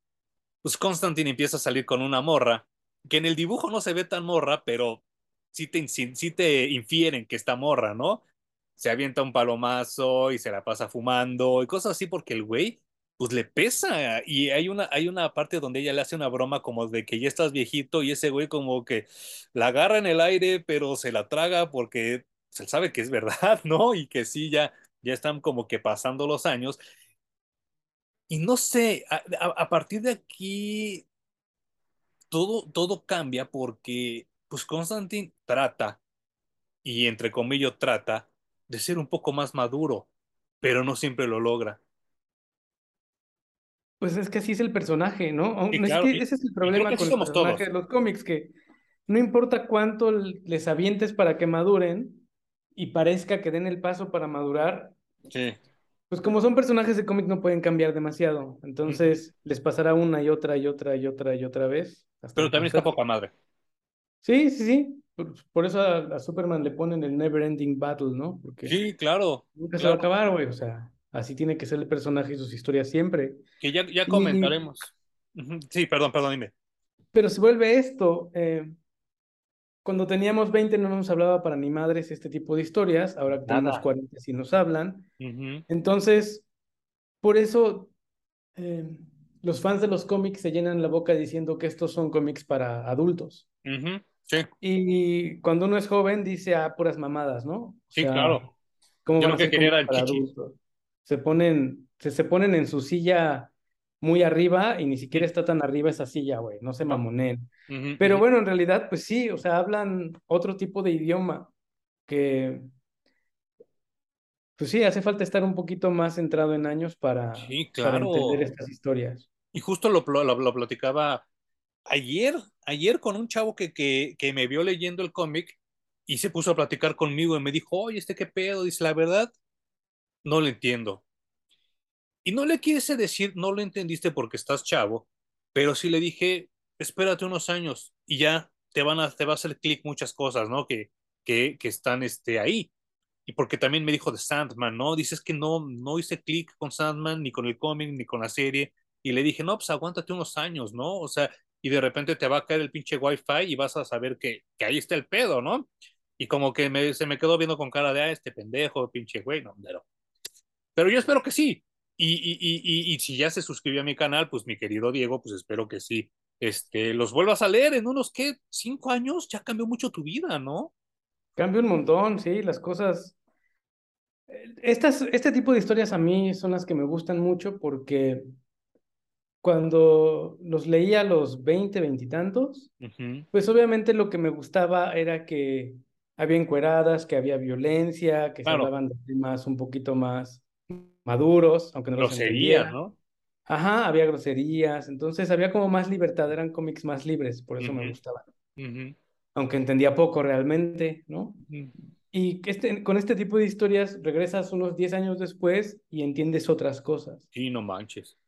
pues Constantine empieza a salir con una morra, que en el dibujo no se ve tan morra, pero sí te, sí, sí te infieren que está morra, ¿no? Se avienta un palomazo y se la pasa fumando y cosas así porque el güey, pues le pesa. Y hay una, hay una parte donde ella le hace una broma como de que ya estás viejito y ese güey como que la agarra en el aire, pero se la traga porque se sabe que es verdad, [laughs] ¿no? Y que sí, ya ya están como que pasando los años. Y no sé, a, a, a partir de aquí todo, todo cambia porque pues Constantine trata, y entre comillas trata, de ser un poco más maduro, pero no siempre lo logra. Pues es que así es el personaje, ¿no? Y claro, es que ese es el problema con el personaje todos. de los cómics, que no importa cuánto les avientes para que maduren y parezca que den el paso para madurar, Sí. Pues como son personajes de cómic no pueden cambiar demasiado, entonces les pasará una y otra y otra y otra y otra vez. Pero también está poca madre. Sí, sí, sí. Por, por eso a, a, Superman le ponen el Never Ending Battle, ¿no? Porque sí, claro. Nunca claro. se va a acabar, güey. O sea, así tiene que ser el personaje y sus historias siempre. Que ya, ya comentaremos. Y... Sí, perdón, perdón, dime. Pero se vuelve esto. Eh, cuando teníamos 20 no nos hablaba para ni madres este tipo de historias, ahora que tenemos 40 sí nos hablan. Uh -huh. Entonces, por eso eh, los fans de los cómics se llenan la boca diciendo que estos son cómics para adultos. Uh -huh. Sí. Y cuando uno es joven dice, ah, puras mamadas, ¿no? O sí, sea, claro. ¿cómo Yo lo que quería era el para? Se ponen, se, se ponen en su silla muy arriba y ni siquiera está tan arriba esa silla, güey, no se mamonen. Uh -huh, Pero uh -huh. bueno, en realidad, pues sí, o sea, hablan otro tipo de idioma que, pues sí, hace falta estar un poquito más centrado en años para, sí, claro. para entender estas historias. Y justo lo, lo, lo platicaba ayer, ayer con un chavo que, que, que me vio leyendo el cómic y se puso a platicar conmigo y me dijo, oye, ¿este qué pedo? Dice, la verdad, no lo entiendo. Y no le quise decir, no lo entendiste porque estás chavo, pero sí le dije, espérate unos años y ya te van a, te va a hacer clic muchas cosas, ¿no? Que, que, que están este, ahí. Y porque también me dijo de Sandman, ¿no? Dices que no, no hice clic con Sandman, ni con el cómic, ni con la serie. Y le dije, no, pues aguántate unos años, ¿no? O sea, y de repente te va a caer el pinche wifi y vas a saber que, que ahí está el pedo, ¿no? Y como que se me quedó viendo con cara de, ah, este pendejo, pinche güey, no, pero... Pero yo espero que sí, y, y, y, y, si ya se suscribió a mi canal, pues mi querido Diego, pues espero que sí. Este, los vuelvas a leer en unos, ¿qué? Cinco años, ya cambió mucho tu vida, ¿no? Cambia un montón, sí, las cosas. Estas, este tipo de historias a mí son las que me gustan mucho porque cuando los leía a los 20, 20 y tantos, uh -huh. pues obviamente lo que me gustaba era que había encueradas, que había violencia, que claro. se hablaban de temas un poquito más maduros, aunque no Grosería, ¿no? Ajá, había groserías, entonces había como más libertad, eran cómics más libres, por eso uh -huh. me gustaban. Uh -huh. Aunque entendía poco realmente, ¿no? Uh -huh. Y este, con este tipo de historias regresas unos 10 años después y entiendes otras cosas. Sí, no manches.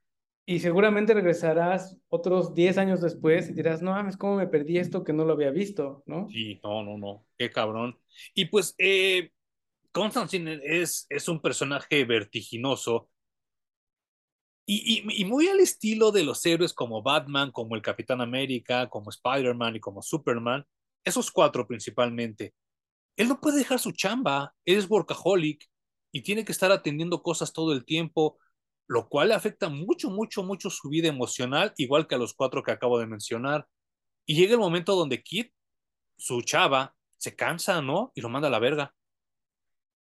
Y seguramente regresarás otros 10 años después y dirás, no mames, ¿cómo me perdí esto que no lo había visto? ¿no? Sí, no, no, no, qué cabrón. Y pues, eh, Constantine es, un personaje vertiginoso y, muy al estilo de los héroes como Batman, como el Capitán América, como Spider-Man y como Superman, esos cuatro principalmente. Él no puede dejar su chamba, es workaholic y tiene que estar atendiendo cosas todo el tiempo lo cual afecta mucho, mucho, mucho su vida emocional, igual que a los cuatro que acabo de mencionar. Y llega el momento donde Kit, su chava, se cansa, ¿no? Y lo manda a la verga.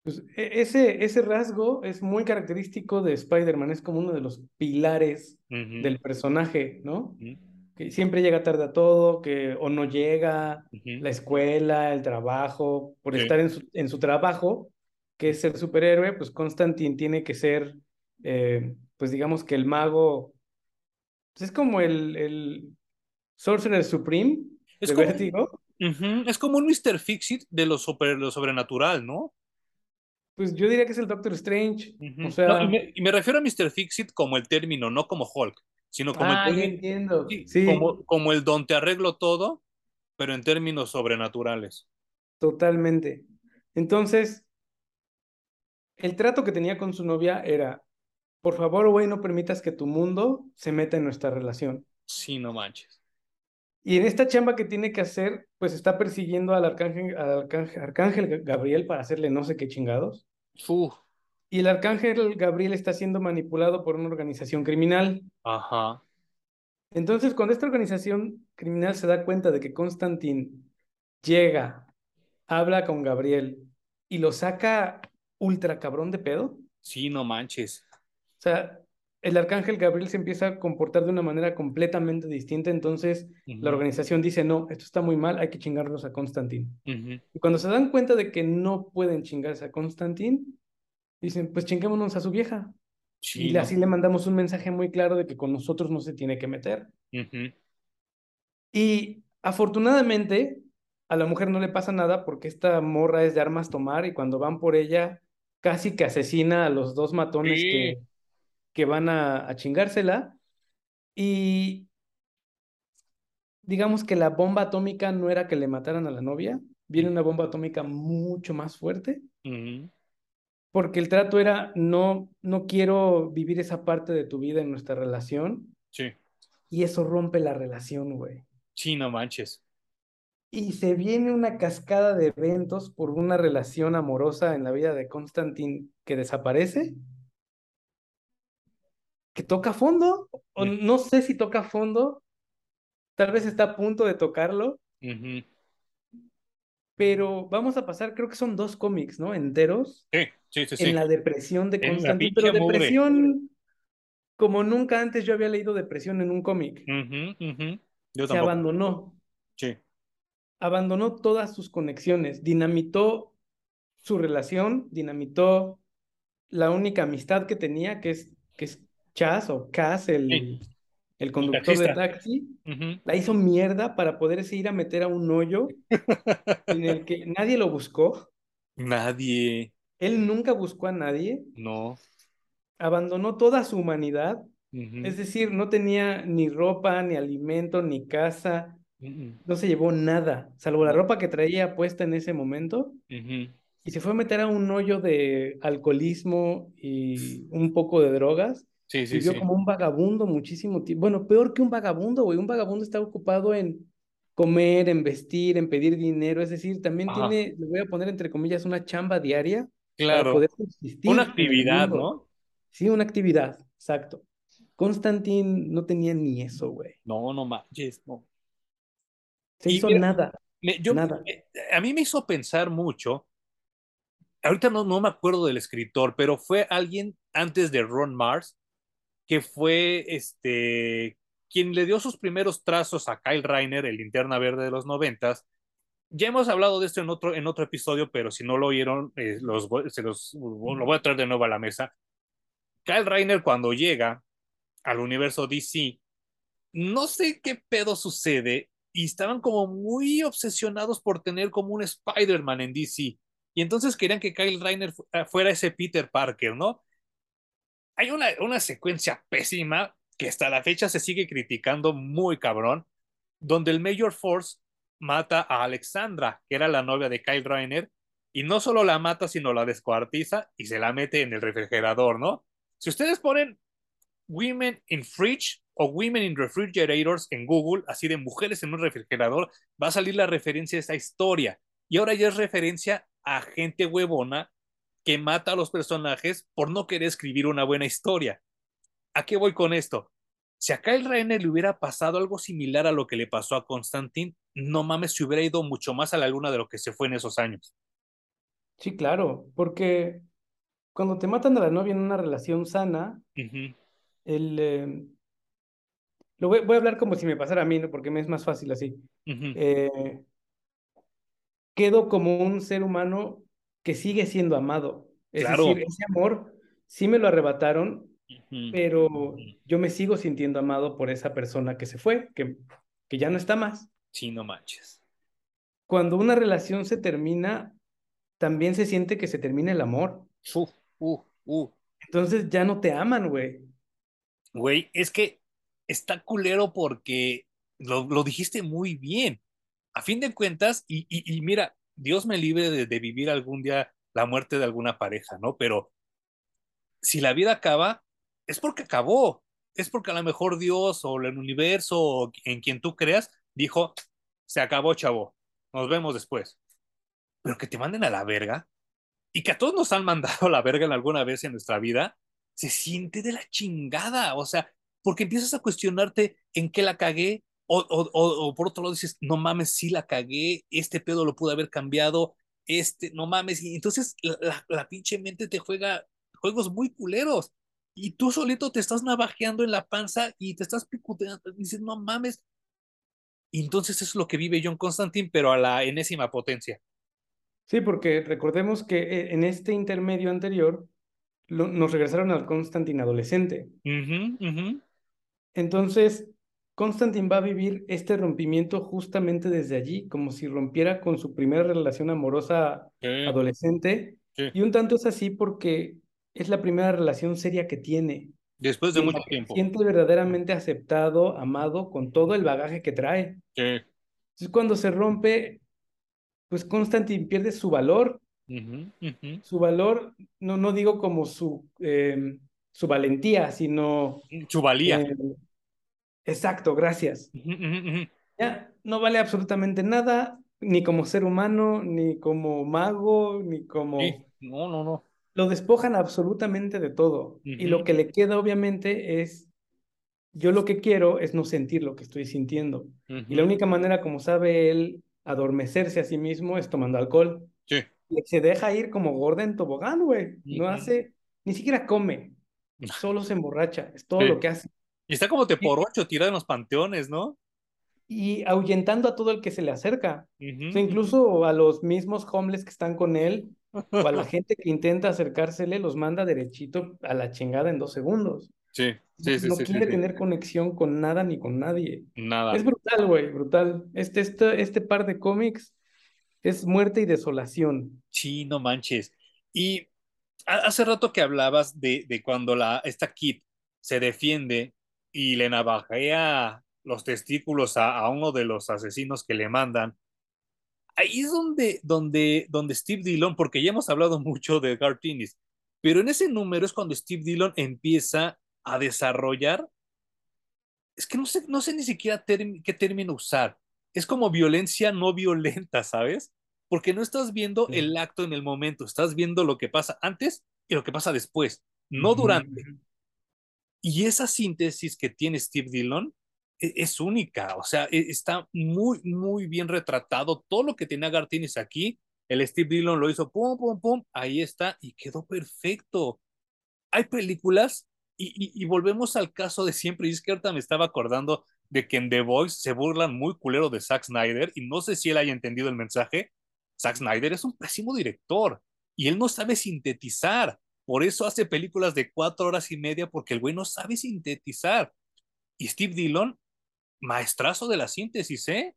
Pues e, ese, ese rasgo es muy característico de Spider-Man, es como uno de los pilares uh -huh. del personaje, ¿no? Uh -huh. Que siempre llega tarde a todo, que o no llega, uh -huh. la escuela, el trabajo, por sí. estar en su, en su trabajo, que es ser superhéroe, pues Constantine tiene que ser eh, pues digamos que el mago pues es como el, el Sorcerer Supreme es de como, es como un Mr. Fixit de lo, super, lo, sobrenatural, ¿no? Pues yo diría que es el Doctor Strange. Uh -huh. o sea... No, y, me, y, me, refiero a Mr. Fixit como el término, no como Hulk, sino como ah, el término, entiendo. Sí. Como, como el don te arreglo todo, pero en términos sobrenaturales. Totalmente. Entonces, el trato que tenía con su novia era, por favor, güey, no permitas que tu mundo se meta en nuestra relación. Sí, no manches. Y en esta chamba que tiene que hacer, pues está persiguiendo al arcángel, al arcángel, arcángel Gabriel para hacerle no sé qué chingados. Uf. Y el arcángel Gabriel está siendo manipulado por una organización criminal. Ajá. Entonces, cuando esta organización criminal se da cuenta de que Constantin llega, habla con Gabriel y lo saca ultra cabrón de pedo. Sí, no manches. O sea, el arcángel Gabriel se empieza a comportar de una manera completamente distinta, entonces uh -huh. la organización dice, no, esto está muy mal, hay que chingarnos a Constantin. Uh -huh. Y cuando se dan cuenta de que no pueden chingarse a Constantin, dicen, pues chinguémonos a su vieja. Sí, y no. así le mandamos un mensaje muy claro de que con nosotros no se tiene que meter. Uh -huh. Y afortunadamente a la mujer no le pasa nada porque esta morra es de armas tomar y cuando van por ella casi que asesina a los dos matones sí. que que van a, a chingársela y digamos que la bomba atómica no era que le mataran a la novia, viene una bomba atómica mucho más fuerte, uh -huh. porque el trato era no, no quiero vivir esa parte de tu vida en nuestra relación. Sí. Y eso rompe la relación, güey. Sí, no manches. Y se viene una cascada de eventos por una relación amorosa en la vida de Constantine que desaparece que toca fondo, o no sé si toca fondo, tal vez está a punto de tocarlo, uh -huh. pero vamos a pasar, creo que son dos cómics, ¿no? Enteros. Sí, sí, sí. En sí. la depresión de Constantine, pero depresión mugre. como nunca antes yo había leído depresión en un cómic. Uh -huh, uh -huh. Se tampoco. abandonó. Sí. Abandonó todas sus conexiones, dinamitó su relación, dinamitó la única amistad que tenía, que es, que es Chas o Cas, el, sí. el conductor el de taxi, uh -huh. la hizo mierda para poderse ir a meter a un hoyo [laughs] en el que nadie lo buscó. Nadie. Él nunca buscó a nadie. No. Abandonó toda su humanidad. Uh -huh. Es decir, no tenía ni ropa, ni alimento, ni casa. Uh. No se llevó nada, salvo la ropa que traía puesta en ese momento y se fue a meter a un hoyo de alcoholismo y un poco de drogas Sí, sí, Vivió sí. como un vagabundo muchísimo tiempo. Bueno, peor que un vagabundo, güey. Un vagabundo está ocupado en comer, en vestir, en pedir dinero. Es decir, también Ajá. tiene, le voy a poner entre comillas, una chamba diaria claro. para poder subsistir. Una actividad, ¿no? Sí, una actividad, exacto. Constantin no tenía ni eso, güey. No, no manches, no. Se hizo mira, nada. Me, yo, nada. a mí me hizo pensar mucho. Ahorita no, no me acuerdo del escritor, pero fue alguien antes de Ron Mars que fue este, quien le dio sus primeros trazos a Kyle Reiner, el linterna verde de los noventas. Ya hemos hablado de esto en otro, en otro episodio, pero si no lo oyeron, eh, los, se los lo voy a traer de nuevo a la mesa. Kyle Reiner, cuando llega al universo DC, no sé qué pedo sucede y estaban como muy obsesionados por tener como un Spider-Man en DC. y entonces querían que Kyle Reiner ah, fuera ese Peter Parker, ¿no? Hay una, una secuencia pésima que hasta la fecha se sigue criticando muy cabrón, donde el Major Force mata a Alexandra, que era la novia de Kyle Reiner, y no solo la mata, sino la descuartiza y se la mete en el refrigerador, ¿no? Si ustedes ponen Women in Fridge o Women in Refrigerators en Google, así de mujeres en un refrigerador, va a salir la referencia a esta historia. Y ahora ya es referencia a gente huevona que mata a los personajes por no querer escribir una buena historia. ¿A qué voy con esto? Si a Kyle Rayner le hubiera pasado algo similar a lo que le pasó a Constantine, no mames, se hubiera ido mucho más a la luna de lo que se fue en esos años. Sí, claro, porque cuando te matan a la novia en una relación sana, el, eh, lo voy, a hablar como si me pasara a mí, ¿no? porque me es más fácil así. Eh, quedo como un ser humano que sigue siendo amado. Es decir, ese amor sí me lo arrebataron, pero yo me sigo sintiendo amado por esa persona que se fue, que, que ya no está más. Sí, no manches. Cuando una relación se termina, también se siente que se termina el amor. Uh, uh, uh. Entonces ya no te aman, güey. Güey, es que está culero porque lo, lo dijiste muy bien. A fin de cuentas, y, y, mira, Dios me libre de, vivir algún día la muerte de alguna pareja, ¿no? Pero si la vida acaba, es porque acabó. Es porque a lo mejor Dios o el universo o en quien tú creas dijo, se acabó, chavo. Nos vemos después. Pero que te manden a la verga y que a todos nos han mandado a la verga en alguna vez en nuestra vida, se siente de la chingada. O sea, porque empiezas a cuestionarte en qué la cagué, o, o, o, por otro lado dices, no mames, sí la cagué, este pedo lo pude haber cambiado, este, no mames, y entonces la, la, pinche mente te juega juegos muy culeros, y tú solito te estás navajeando en la panza y te estás picoteando, dices, no mames, y entonces eso es lo que vive John Constantine, pero a la enésima potencia. Sí, porque recordemos que eh, en este intermedio anterior nos regresaron al Constantine adolescente. Entonces, Constantine va a vivir este rompimiento justamente desde allí, como si rompiera con su primera relación amorosa adolescente. Y un tanto es así porque es la primera relación seria que tiene. Después de mucho tiempo. Siente verdaderamente aceptado, amado, con todo el bagaje que trae. Entonces, cuando se rompe, pues Constantine pierde su valor. Su valor, no, no digo como su, em, su valentía, sino... Su valía. Eh, exacto, gracias. Ya no vale absolutamente nada, ni como ser humano, ni como mago, ni como... No, no, no. Lo despojan absolutamente de todo. Y lo que le queda obviamente es, yo lo que quiero es no sentir lo que estoy sintiendo. Y la única manera como sabe él adormecerse a sí mismo es tomando alcohol. Sí. Y se deja ir como gorda en tobogán, güey. No hace, ni siquiera come. [laughs] Solo se emborracha. Es todo lo que hace. Y está como te por ocho tirado en los panteones, ¿no? Y ahuyentando a todo el que se le acerca. incluso a los mismos homeless que están con él, o a la [laughs] gente que intenta acercársele, los manda derechito a la chingada en dos segundos. Sí, sí, sí. No quiere tener conexión con nada ni con nadie. Nada. Es brutal, güey, brutal. Este, este, este par de cómics es muerte y desolación. Sí, no manches. Y hace rato que hablabas de, de cuando la, esta Kit se defiende y le navajea los testículos a, a, uno de los asesinos que le mandan. Ahí es donde, donde, donde Steve Dillon, porque ya hemos hablado mucho de Gartinis, pero en ese número es cuando Steve Dillon empieza a desarrollar, es que no sé, no sé ni siquiera qué término usar. Es como violencia no violenta, ¿sabes? Porque no estás viendo el acto en el momento, estás viendo lo que pasa antes y lo que pasa después, no durante. Y esa síntesis que tiene Steve Dillon e, es, única, o sea, e, está muy, muy bien retratado. Todo lo que tenía Gartinis aquí, el Steve Dillon lo hizo, pum, pum, pum, ahí está, y quedó perfecto. Hay películas y, volvemos al caso de siempre, y es que ahorita me estaba acordando de que en The Voice se burlan muy culero de Zack Snyder, y no sé si él haya entendido el mensaje. Zack Snyder es un pésimo director, y él no sabe sintetizar. Por eso hace películas de cuatro horas y media, porque el güey no sabe sintetizar. Y Steve Dillon, maestrazo de la síntesis, ¿eh?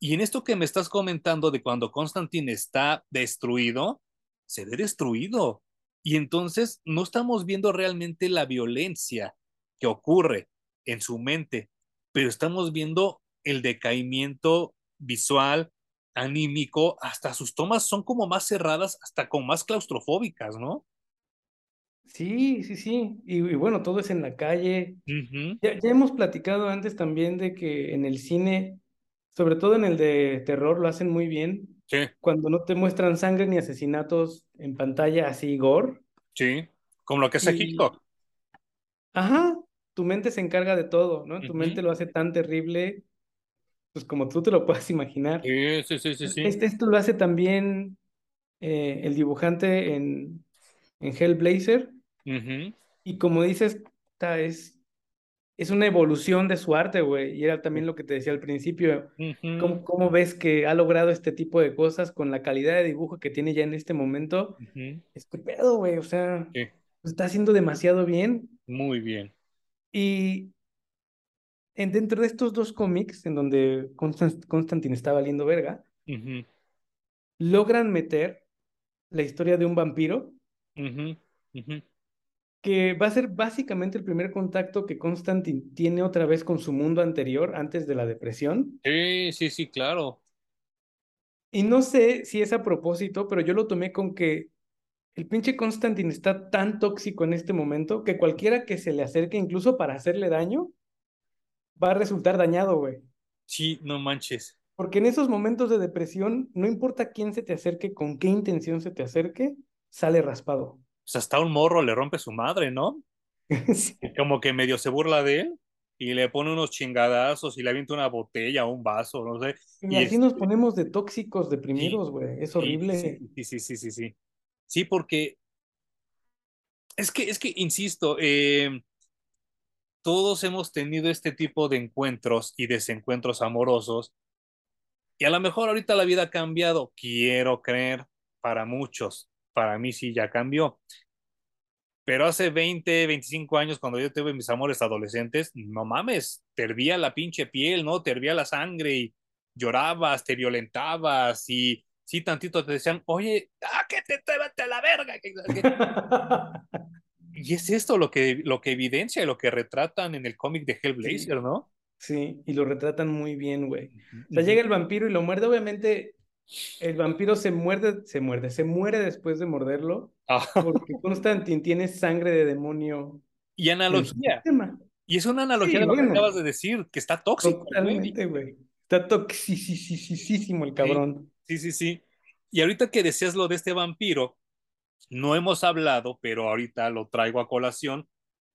Y en esto que me estás comentando de cuando Constantine está destruido, se ve destruido. Y entonces no estamos viendo realmente la violencia que ocurre en su mente, pero estamos viendo el decaimiento visual, anímico, hasta sus tomas son como más cerradas, hasta como más claustrofóbicas, ¿no? Sí, sí, sí. Y, bueno, todo es en la calle. ya, ya, hemos platicado antes también de que en el cine, sobre todo en el de terror, lo hacen muy bien. Sí. Cuando no te muestran sangre ni asesinatos en pantalla así gore. Sí, como lo que hace y... Hitchcock. Ajá, tu mente se encarga de todo, ¿no? Tu mente lo hace tan terrible, pues como tú te lo [laughs] puedas imaginar. Sí, sí, sí, sí. Este, esto lo hace también eh, el dibujante en, en Hellblazer. Y como dices, es, es una evolución de su arte, güey. Y era también lo que te decía al principio. ¿Cómo, ves que ha logrado este tipo de cosas con la calidad de dibujo que tiene ya en este momento? Es que pedo, güey. O sea, está haciendo demasiado bien. Muy bien. Y en, dentro de estos dos cómics, en donde Constantine está valiendo verga, logran meter la historia de un vampiro que va a ser básicamente el primer contacto que Constantine tiene otra vez con su mundo anterior antes de la depresión. Sí, sí, sí, claro. Y no sé si es a propósito, pero yo lo tomé con que el pinche Constantine está tan tóxico en este momento que cualquiera que se le acerque, incluso para hacerle daño, va a resultar dañado, güey. Sí, no manches. Porque en esos momentos de depresión, no importa quién se te acerque, con qué intención se te acerque, sale raspado sea, hasta un morro le rompe su madre, ¿no? [laughs] Como que medio se burla de él y le pone unos chingadazos y le avienta una botella o un vaso, no sé. Y, así nos ponemos de tóxicos, deprimidos, güey. es horrible. Sí, sí, sí, sí, sí. Sí, porque es que, es que, insisto, eh, todos hemos tenido este tipo de encuentros y desencuentros amorosos. Y a lo mejor ahorita la vida ha cambiado, quiero creer, para muchos para mí sí ya cambió. Pero hace 20, 25 años, cuando yo tuve mis amores adolescentes, no mames, te hervía la pinche piel, ¿no? Te hervía la sangre y llorabas, te violentabas y sí, tantito te decían, oye, ah, que te, te, la verga. [laughs] y es esto lo que, lo que evidencia y lo que retratan en el cómic de Hellblazer, ¿no? Sí, y lo retratan muy bien, güey. O sea, llega el vampiro y lo muerde, obviamente el vampiro se muerde, se muerde, se muere después de morderlo, ah. porque Constantin tiene sangre de demonio. Y analogía. Y es una analogía de lo que acabas de decir, que está tóxico. Totalmente, güey. Está toxicísimo el cabrón. Sí, sí, sí, Y ahorita que decías lo de este vampiro, no hemos hablado, pero ahorita lo traigo a colación,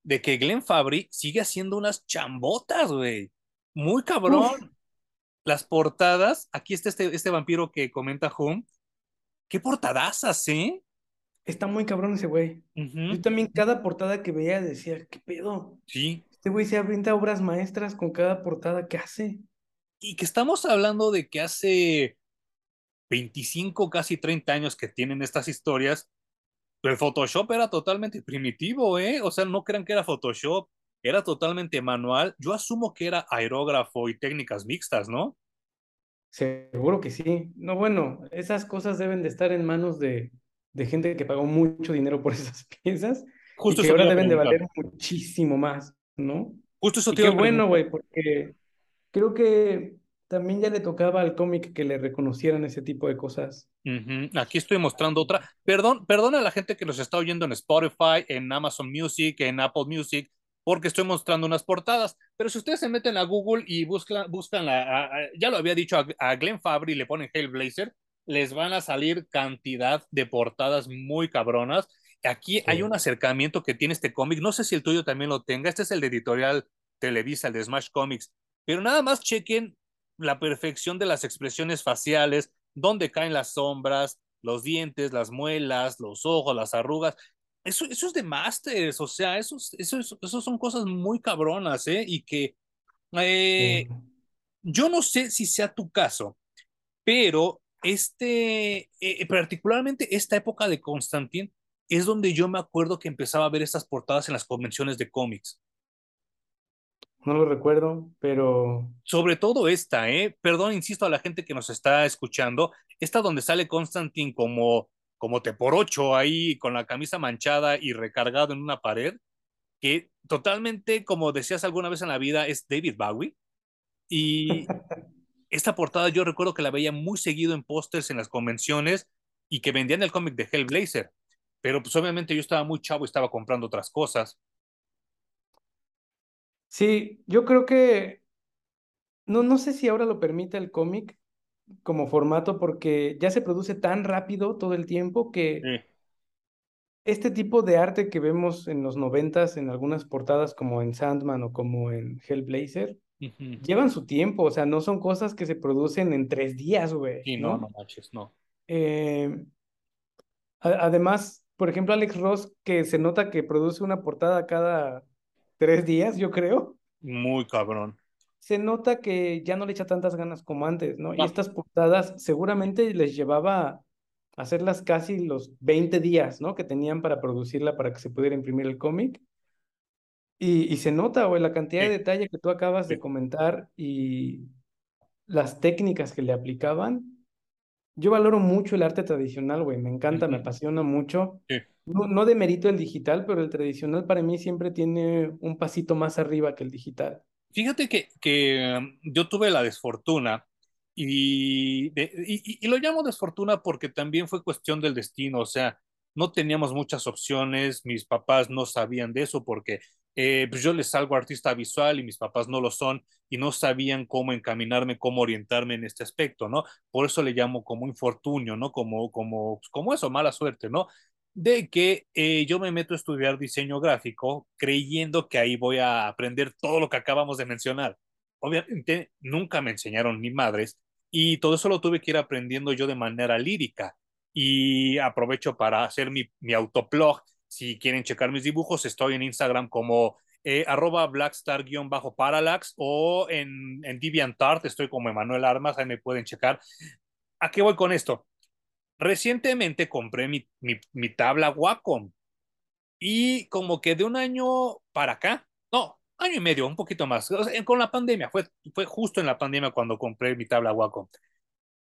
de que Glenn Fabry sigue haciendo unas chambotas, güey. Muy cabrón las portadas, aquí está este, este vampiro que comenta Home, qué portadazas, ¿eh? Está muy cabrón ese güey. Yo también cada portada que veía decía, ¿qué pedo? Sí. Este güey se avienta obras maestras con cada portada que hace. Y que estamos hablando de que hace 25, casi 30 años que tienen estas historias, el Photoshop era totalmente primitivo, ¿eh? O sea, no crean que era Photoshop era totalmente manual. Yo asumo que era aerógrafo y técnicas mixtas, ¿no? Seguro que sí. No, bueno, esas cosas deben de estar en manos de, de gente que pagó mucho dinero por [laughs] esas piezas Justo y que ahora deben de valer muchísimo más, ¿no? Justo eso y Qué bueno, güey, porque creo que también ya le tocaba al cómic que le reconocieran ese tipo de cosas. Aquí estoy mostrando otra. Perdón, perdón a la gente que nos está oyendo en Spotify, en Amazon Music, en Apple Music porque estoy mostrando unas portadas. Pero si ustedes se meten a Google y buscan, buscan la, ya lo había dicho a, Glenn Fabry le ponen Hellblazer, les van a salir cantidad de portadas muy cabronas. Aquí hay un acercamiento que tiene este cómic. No sé si el tuyo también lo tenga. Este es el de editorial Televisa, el de Smash Comics. Pero nada más chequen la perfección de las expresiones faciales, dónde caen las sombras, los dientes, las muelas, los ojos, las arrugas eso, eso es de Masters, o sea, eso, eso, eso son cosas muy cabronas, ¿eh? Y que eh, yo no sé si sea tu caso, pero este, eh, particularmente esta época de Constantine, es donde yo me acuerdo que empezaba a ver estas portadas en las convenciones de cómics. No lo recuerdo, pero... Sobre todo esta, ¿eh? Perdón, insisto a la gente que nos está escuchando, esta donde sale Constantine como como te por ocho ahí con la camisa manchada y recargado en una pared, que totalmente, como decías alguna vez en la vida, es David Bowie. Y [laughs] esta portada yo recuerdo que la veía muy seguido en pósters en las convenciones y que vendían el cómic de Hellblazer. Pero pues obviamente yo estaba muy chavo y estaba comprando otras cosas. Sí, yo creo que no, no sé si ahora lo permite el cómic como formato porque ya se produce tan rápido todo el tiempo que este tipo de arte que vemos en los noventas en algunas portadas como en Sandman o como en Hellblazer, llevan su tiempo, o sea, no son cosas que se producen en tres días, güey. Sí, no, no, manches, no. Eh, además, por ejemplo, Alex Ross, que se nota que produce una portada cada tres días, yo creo. Muy cabrón. Se nota que ya no le echa tantas ganas como antes, ¿no? Y estas portadas seguramente les llevaba hacerlas casi los 20 días, ¿no? Que tenían para producirla para que se pudiera imprimir el cómic. Y, y, se nota, güey, la cantidad de detalle que tú acabas de comentar y las técnicas que le aplicaban yo valoro mucho el arte tradicional, güey, me encanta, me apasiona mucho. No, no demerito el digital, pero el tradicional para mí siempre tiene un pasito más arriba que el digital. Fíjate que, que um, yo tuve la desfortuna y, y, y, lo llamo desfortuna porque también fue cuestión del destino, o sea, no teníamos muchas opciones, mis papás no sabían de eso porque eh, pues yo les salgo artista visual y mis papás no lo son y no sabían cómo encaminarme, cómo orientarme en este aspecto, ¿no? Por eso le llamo como infortunio, ¿no? Como, como, pues, como eso, mala suerte, ¿no? De que eh, yo me meto a estudiar diseño gráfico creyendo que ahí voy a aprender todo lo que acabamos de mencionar. Obviamente nunca me enseñaron ni madres y todo eso lo tuve que ir aprendiendo yo de manera lírica y aprovecho para hacer mi, mi autoblog si quieren checar mis dibujos, estoy en Instagram como eh, arroba blackstar-parallax o en, en DeviantArt, estoy como Emanuel Armas, ahí me pueden checar. ¿A qué voy con esto? Recientemente compré mi, mi, mi tabla Wacom y como que de un año para acá, no, año y medio, un poquito más, con la pandemia, fue, fue justo en la pandemia cuando compré mi tabla Wacom.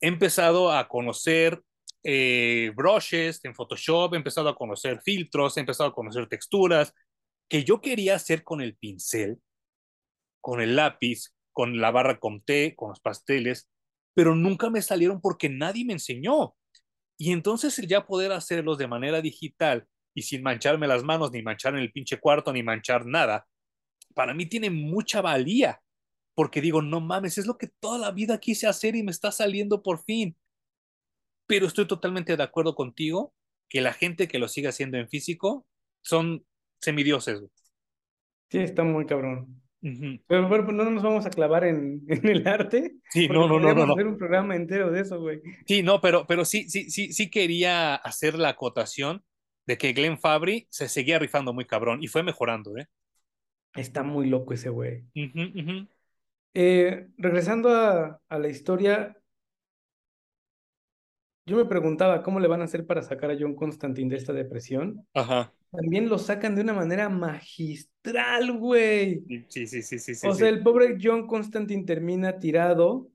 He empezado a conocer eh, brushes en Photoshop, he empezado a conocer filtros, he empezado a conocer texturas que yo quería hacer con el pincel, con el lápiz, con la barra con té, con los pasteles, pero nunca me salieron porque nadie me enseñó. Y entonces el ya poder hacerlos de manera digital y sin mancharme las manos, ni manchar en el pinche cuarto, ni manchar nada, para mí tiene mucha valía, porque digo, no mames, es lo que toda la vida quise hacer y me está saliendo por fin pero estoy totalmente de acuerdo contigo que la gente que lo sigue haciendo en físico son semidioses. Sí, está muy cabrón. Pero no nos vamos a clavar en, [laughs] en el arte. Sí, no, no, no, no. hacer un programa entero de eso, güey. Sí, no, pero, pero sí, sí, sí, sí quería hacer la acotación de que Glenn Fabry se seguía rifando muy cabrón y fue mejorando, ¿eh? Está muy loco ese güey. Eh, regresando a, a la historia, yo me preguntaba cómo le van a hacer para sacar a John Constantine de esta depresión. Ajá. También lo sacan de una manera magistral, güey. Sí, sí, sí, sí, sí. O sea, el pobre John Constantine termina tirado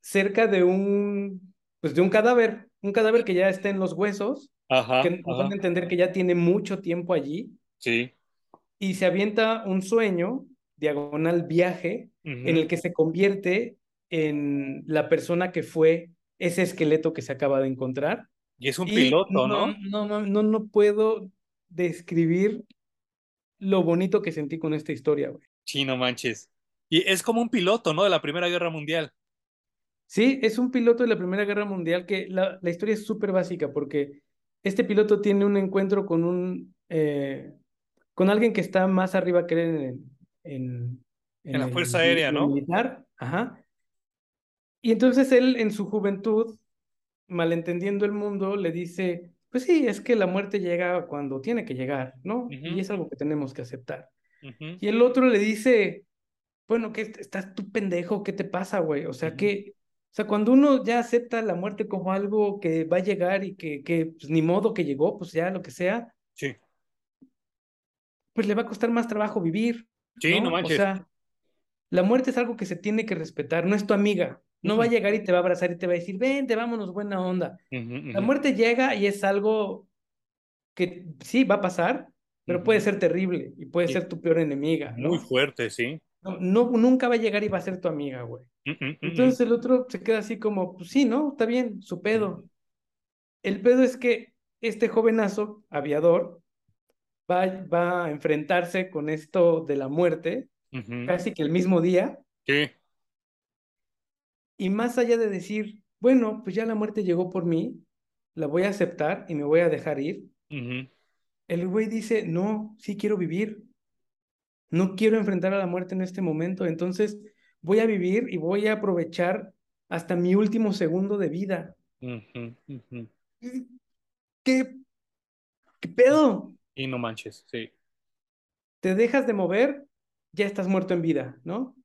cerca de un, pues de un cadáver, un cadáver que ya está en los huesos, ajá, que nos van a entender que ya tiene mucho tiempo allí. Sí. Y se avienta un sueño, diagonal viaje, en el que se convierte en la persona que fue ese esqueleto que se acaba de encontrar. Y es un piloto, ¿no? No, no, no, no puedo describir lo bonito que sentí con esta historia, güey. Sí, no manches. Y es como un piloto, ¿no? De la Primera Guerra Mundial. Sí, es un piloto de la Primera Guerra Mundial que la, la historia es súper básica porque este piloto tiene un encuentro con un eh, con alguien que está más arriba que él en, en, en, la Fuerza Aérea, ¿no? Militar, ajá. Y entonces él en su juventud, malentendiendo el mundo, le dice, pues sí, es que la muerte llega cuando tiene que llegar, ¿no? Y es algo que tenemos que aceptar. Y el otro le dice, bueno, ¿qué estás tú pendejo? ¿Qué te pasa, güey? O sea, que, o sea, cuando uno ya acepta la muerte como algo que va a llegar y que, que pues, ni modo que llegó, pues ya lo que sea. Sí. Pues le va a costar más trabajo vivir. Sí, no, manches. O sea, la muerte es algo que se tiene que respetar, no es tu amiga. No va a llegar y te va a abrazar y te va a decir, vente, vámonos, buena onda. La muerte llega y es algo que sí va a pasar, pero puede ser terrible y puede ser tu peor enemiga. Muy fuerte, sí. No, nunca va a llegar y va a ser tu amiga, güey. Entonces el otro se queda así como, pues sí, ¿no? Está bien, su pedo. El pedo es que este jovenazo, aviador, va, va a enfrentarse con esto de la muerte, casi que el mismo día. Sí. Y más allá de decir, bueno, pues ya la muerte llegó por mí, la voy a aceptar y me voy a dejar ir. El güey dice, no, sí quiero vivir. No quiero enfrentar a la muerte en este momento, entonces voy a vivir y voy a aprovechar hasta mi último segundo de vida. ¿Qué, ¿Qué pedo? Y no manches, sí. Te dejas de mover, ya estás muerto en vida, ¿no?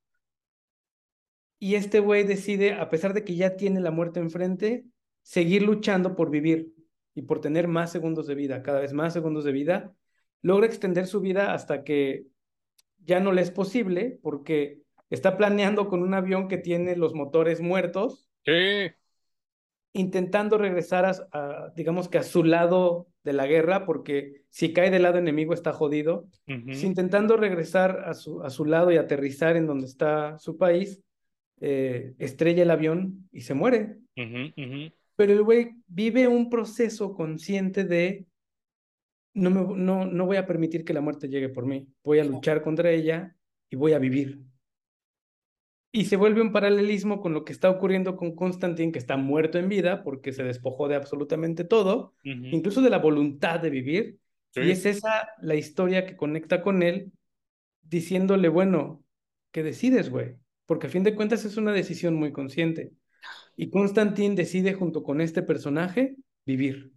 Y este güey decide, a pesar de que ya tiene la muerte enfrente, seguir luchando por vivir y por tener más segundos de vida, cada vez más segundos de vida. Logra extender su vida hasta que ya no le es posible porque está planeando con un avión que tiene los motores muertos. Sí. Intentando regresar a, digamos que a su lado de la guerra, porque si cae del lado enemigo está jodido. intentando regresar a su, a su lado y aterrizar en donde está su país, eh, estrella el avión y se muere. Pero el güey vive un proceso consciente de no, me, no, no voy a permitir que la muerte llegue por mí. Voy a luchar contra ella y voy a vivir. Y se vuelve un paralelismo con lo que está ocurriendo con Constantin, que está muerto en vida porque se despojó de absolutamente todo, incluso de la voluntad de vivir. Y es esa la historia que conecta con él, diciéndole, bueno, ¿qué decides, güey? Porque a fin de cuentas es una decisión muy consciente. Y Constantin decide junto con este personaje vivir.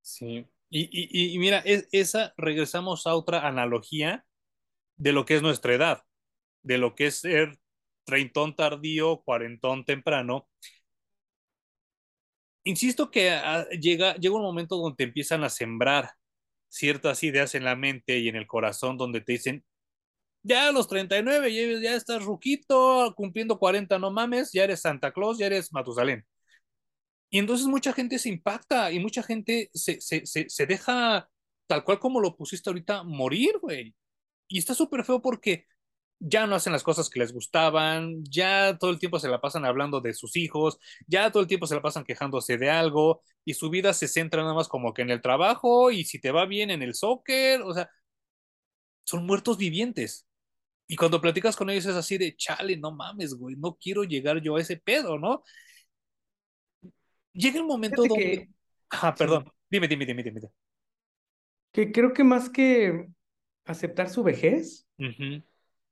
Sí, y, mira, es, esa regresamos a otra analogía de lo que es nuestra edad, de lo que es ser treintón tardío, cuarentón temprano. Insisto que ah, llega, llega un momento donde te empiezan a sembrar ciertas ideas en la mente y en el corazón donde te dicen, ya a los 39, ya, ya estás ruquito, cumpliendo 40, no mames, ya eres Santa Claus, ya eres Matusalén. Y entonces mucha gente se impacta y mucha gente se, se, se, deja, tal cual como lo pusiste ahorita, morir, güey. Y está súper feo porque ya no hacen las cosas que les gustaban, ya todo el tiempo se la pasan hablando de sus hijos, ya todo el tiempo se la pasan quejándose de algo y su vida se centra nada más como que en el trabajo y si te va bien en el soccer, o sea, son muertos vivientes. Y cuando platicas con ellos es así de, chale, no mames, güey, no quiero llegar yo a ese pedo, ¿no? llega el momento donde... Ah, perdón. Dime, dime, dime, dime. Que creo que más que aceptar su vejez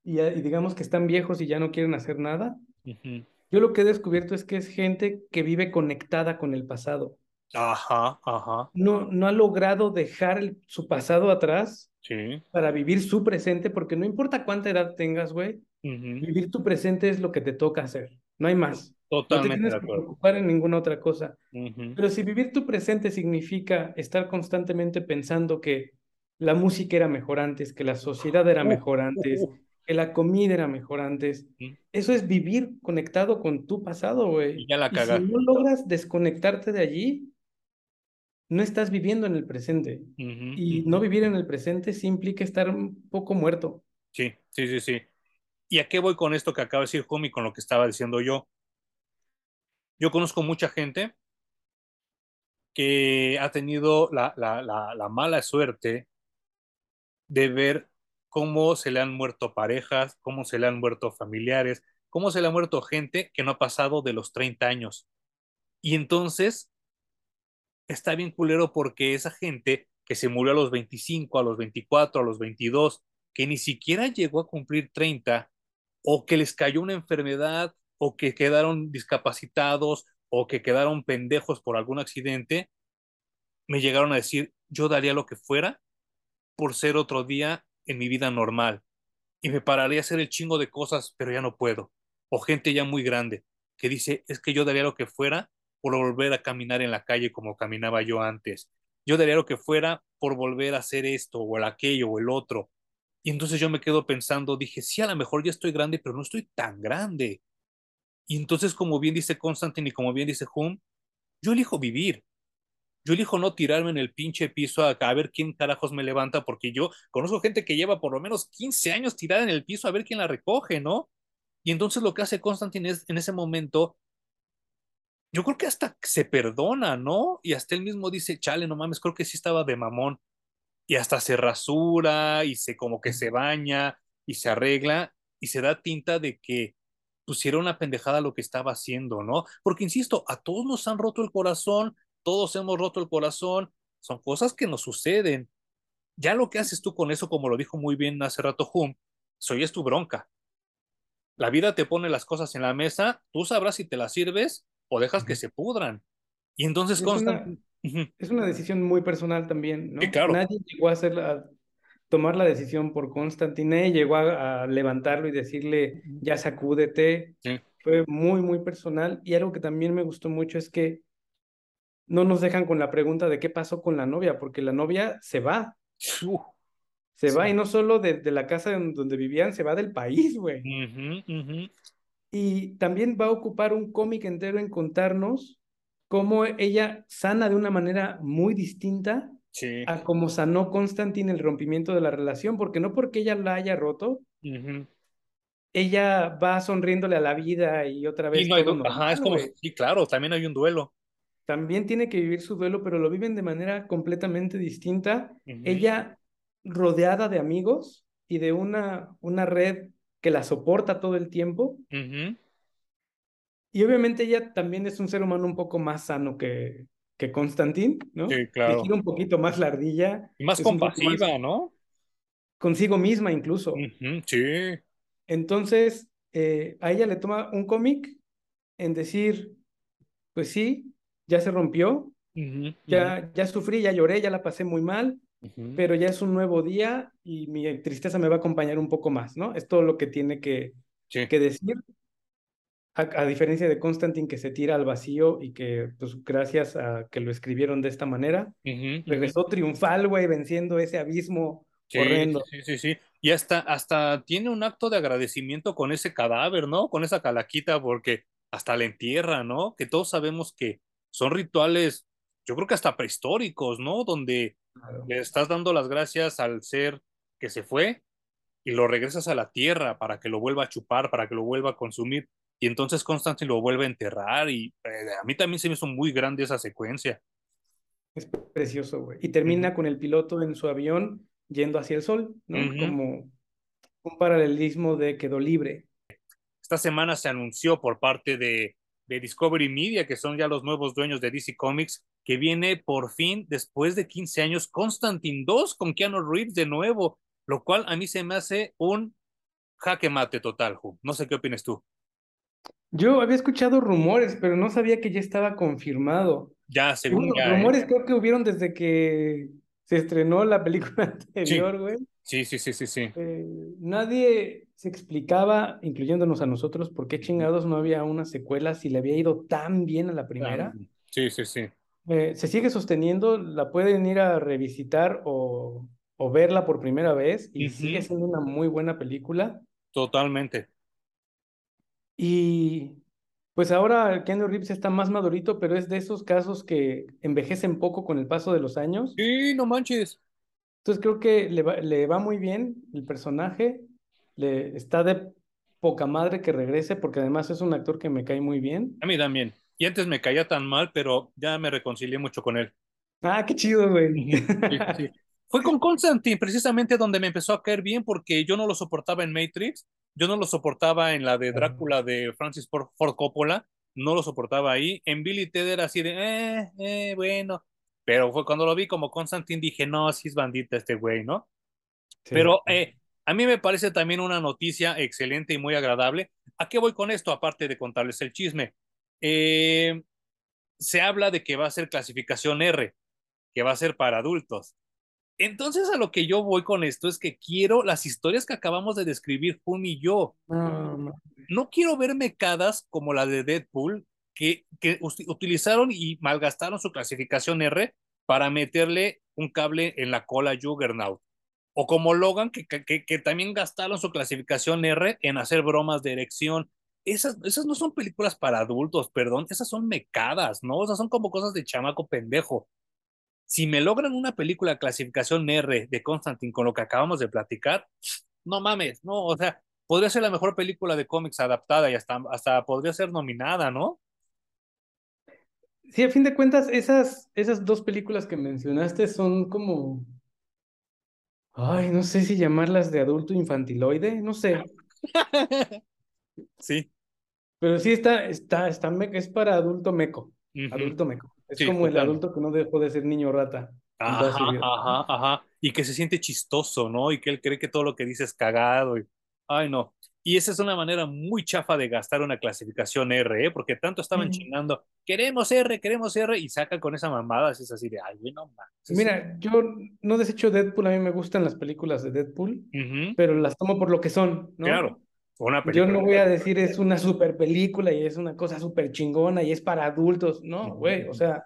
y, digamos que están viejos y ya no quieren hacer nada, yo lo que he descubierto es que es gente que vive conectada con el pasado. Ajá, ajá. No, no ha logrado dejar su pasado atrás sí. para vivir su presente, porque no importa cuánta edad tengas, güey, vivir tu presente es lo que te toca hacer, no hay más. Totalmente. No te tienes que preocupar en ninguna otra cosa. Pero si vivir tu presente significa estar constantemente pensando que la música era mejor antes, que la sociedad era mejor antes, que la comida era mejor antes, eso es vivir conectado con tu pasado, güey. Y ya la si no logras desconectarte de allí, no estás viviendo en el presente. y no vivir en el presente sí implica estar un poco muerto. Sí, sí, sí, sí. ¿Y a qué voy con esto que acaba de decir Homie con lo que estaba diciendo yo? Yo conozco mucha gente que ha tenido la, mala suerte de ver cómo se le han muerto parejas, cómo se le han muerto familiares, cómo se le ha muerto gente que no ha pasado de los 30 años. Y entonces está bien culero porque esa gente que se murió a los 25, a los 24, a los 22, que ni siquiera llegó a cumplir 30, o que les cayó una enfermedad o que quedaron discapacitados o que quedaron pendejos por algún accidente, me llegaron a decir, yo daría lo que fuera por ser otro día en mi vida normal y me pararía a hacer el chingo de cosas, pero ya no puedo. O gente ya muy grande que dice, es que yo daría lo que fuera por volver a caminar en la calle como caminaba yo antes. Yo daría lo que fuera por volver a hacer esto o el aquello o el otro. Y entonces yo me quedo pensando, dije, sí, a lo mejor ya estoy grande, pero no estoy tan grande Y entonces, como bien dice Constantine y como bien dice Hume, yo elijo vivir. Yo elijo no tirarme en el pinche piso a, a, ver quién carajos me levanta, porque yo conozco gente que lleva por lo menos 15 años tirada en el piso a ver quién la recoge, ¿no? Y entonces lo que hace Constantine es, en ese momento, yo creo que hasta se perdona, ¿no? Y hasta él mismo dice, chale, no mames, creo que sí estaba de mamón. Y hasta se rasura y se como que se baña y se arregla y se da tinta de que pusiera una pendejada lo que estaba haciendo, ¿no? Porque, insisto, a todos nos han roto el corazón, todos hemos roto el corazón, son cosas que nos suceden. Ya lo que haces tú con eso, como lo dijo muy bien hace rato Hum, soy es tu bronca. La vida te pone las cosas en la mesa, tú sabrás si te las sirves o dejas que se pudran. Y entonces es Una, es una decisión muy personal también, ¿no? Sí, claro. Nadie llegó a hacer la, tomar la decisión por Constantine, llegó a, a, levantarlo y decirle, ya sacúdete. Sí. Fue muy, muy personal. Y algo que también me gustó mucho es que no nos dejan con la pregunta de qué pasó con la novia, porque la novia se va. Se sí. va y no solo de, de, la casa donde vivían, se va del país, güey. Uh -huh, uh -huh. Y también va a ocupar un cómic entero en contarnos cómo ella sana de una manera muy distinta sí. a cómo sanó Constantine el rompimiento de la relación, porque no porque ella la haya roto, uh -huh. ella va sonriéndole a la vida y otra vez. Y no hay, normal, ajá, es como, wey. sí, claro, también hay un duelo. También tiene que vivir su duelo, pero lo viven de manera completamente distinta. Uh -huh. Ella rodeada de amigos y de una, una red que la soporta todo el tiempo. Uh -huh. Y obviamente ella también es un ser humano un poco más sano que, que Constantín, ¿no? Sí, claro. Gira un poquito más la ardilla. Y más compasiva, más ¿no? Consigo misma incluso. Uh -huh. Sí. Entonces, eh, a ella le toma un cómic en decir, pues sí, ya se rompió, uh -huh. ya, ya sufrí, ya lloré, ya la pasé muy mal, Uh -huh. pero ya es un nuevo día y mi tristeza me va a acompañar un poco más, ¿no? Es todo lo que tiene que, sí. que decir. A, a, diferencia de Constantine que se tira al vacío y que, pues, gracias a que lo escribieron de esta manera, uh -huh. regresó triunfal, güey, venciendo ese abismo sí, horrendo. Sí, sí, sí. Y hasta, hasta tiene un acto de agradecimiento con ese cadáver, ¿no? Con esa calaquita, porque hasta la entierra, ¿no? Que todos sabemos que son rituales, yo creo que hasta prehistóricos, ¿no? Donde Claro. Le estás dando las gracias al ser que se fue y lo regresas a la tierra para que lo vuelva a chupar, para que lo vuelva a consumir. Y entonces Constantine lo vuelve a enterrar y eh, a mí también se me hizo muy grande esa secuencia. Es precioso, güey. Y termina uh -huh. con el piloto en su avión yendo hacia el sol, ¿no? Uh -huh. Como un paralelismo de quedó libre. Esta semana se anunció por parte de, de Discovery Media, que son ya los nuevos dueños de DC Comics, que viene por fin, después de 15 años, Constantine 2 con Keanu Reeves de nuevo, lo cual a mí se me hace un jaque mate total, Ju. No sé qué opinas tú. Yo había escuchado rumores, pero no sabía que ya estaba confirmado. Ya, según ya, Rumores ¿eh? creo que hubieron desde que se estrenó la película [laughs] anterior, güey. Sí. sí, sí, sí, sí, sí. Eh, nadie se explicaba, incluyéndonos a nosotros, por qué chingados no había una secuela si le había ido tan bien a la primera. Sí, sí, sí. Eh, se sigue sosteniendo, la pueden ir a revisitar o, o verla por primera vez y uh -huh. sigue siendo una muy buena película. Totalmente. Y pues ahora Keanu Reeves está más madurito, pero es de esos casos que envejecen poco con el paso de los años. Sí, no manches. Entonces creo que le va, le va muy bien el personaje, le está de poca madre que regrese, porque además es un actor que me cae muy bien. A mí también. Y antes me caía tan mal, pero ya me reconcilié mucho con él. Ah, qué chido, güey. Sí, sí. Fue con Constantine, precisamente donde me empezó a caer bien, porque yo no lo soportaba en Matrix, yo no lo soportaba en la de Drácula de Francis Ford Coppola, no lo soportaba ahí. En Billy Ted era así de, eh, eh, bueno. Pero fue cuando lo vi como Constantine, dije, no, sí es bandita este güey, ¿no? Sí. Pero eh, a mí me parece también una noticia excelente y muy agradable. ¿A qué voy con esto? Aparte de contarles el chisme. Eh, se habla de que va a ser clasificación R, que va a ser para adultos. Entonces, a lo que yo voy con esto es que quiero las historias que acabamos de describir, Pum y yo. No, no. quiero ver mecadas como la de Deadpool, que, que utilizaron y malgastaron su clasificación R para meterle un cable en la cola a Juggernaut. O como Logan, que, que, que también gastaron su clasificación R en hacer bromas de erección. esas, esas no son películas para adultos, perdón, esas son mecadas, ¿no? Esas son como cosas de chamaco pendejo. Si me logran una película clasificación R de Constantine con lo que acabamos de platicar, no mames, no, o sea, podría ser la mejor película de cómics adaptada y hasta, hasta podría ser nominada, ¿no? Sí, a fin de cuentas, esas, esas dos películas que mencionaste son como. Ay, no sé si llamarlas de adulto infantiloide, no sé. [laughs] sí. Pero sí está, está, está, es para adulto meco. Adulto meco. Es como el adulto que no dejó de ser niño rata. Ajá, ajá, ajá. Y que se siente chistoso, ¿no? Y que él cree que todo lo que dice es cagado. Y... Ay, no. Y esa es una manera muy chafa de gastar una clasificación R, ¿eh? porque tanto estaban chingando, queremos R, queremos R, y sacan con esa mamada, es así de, ay, no Mira, yo no desecho Deadpool, a mí me gustan las películas de Deadpool, pero las tomo por lo que son, ¿no? Claro. Una yo no voy a decir es una super película y es una cosa súper chingona y es para adultos, no, güey, o sea,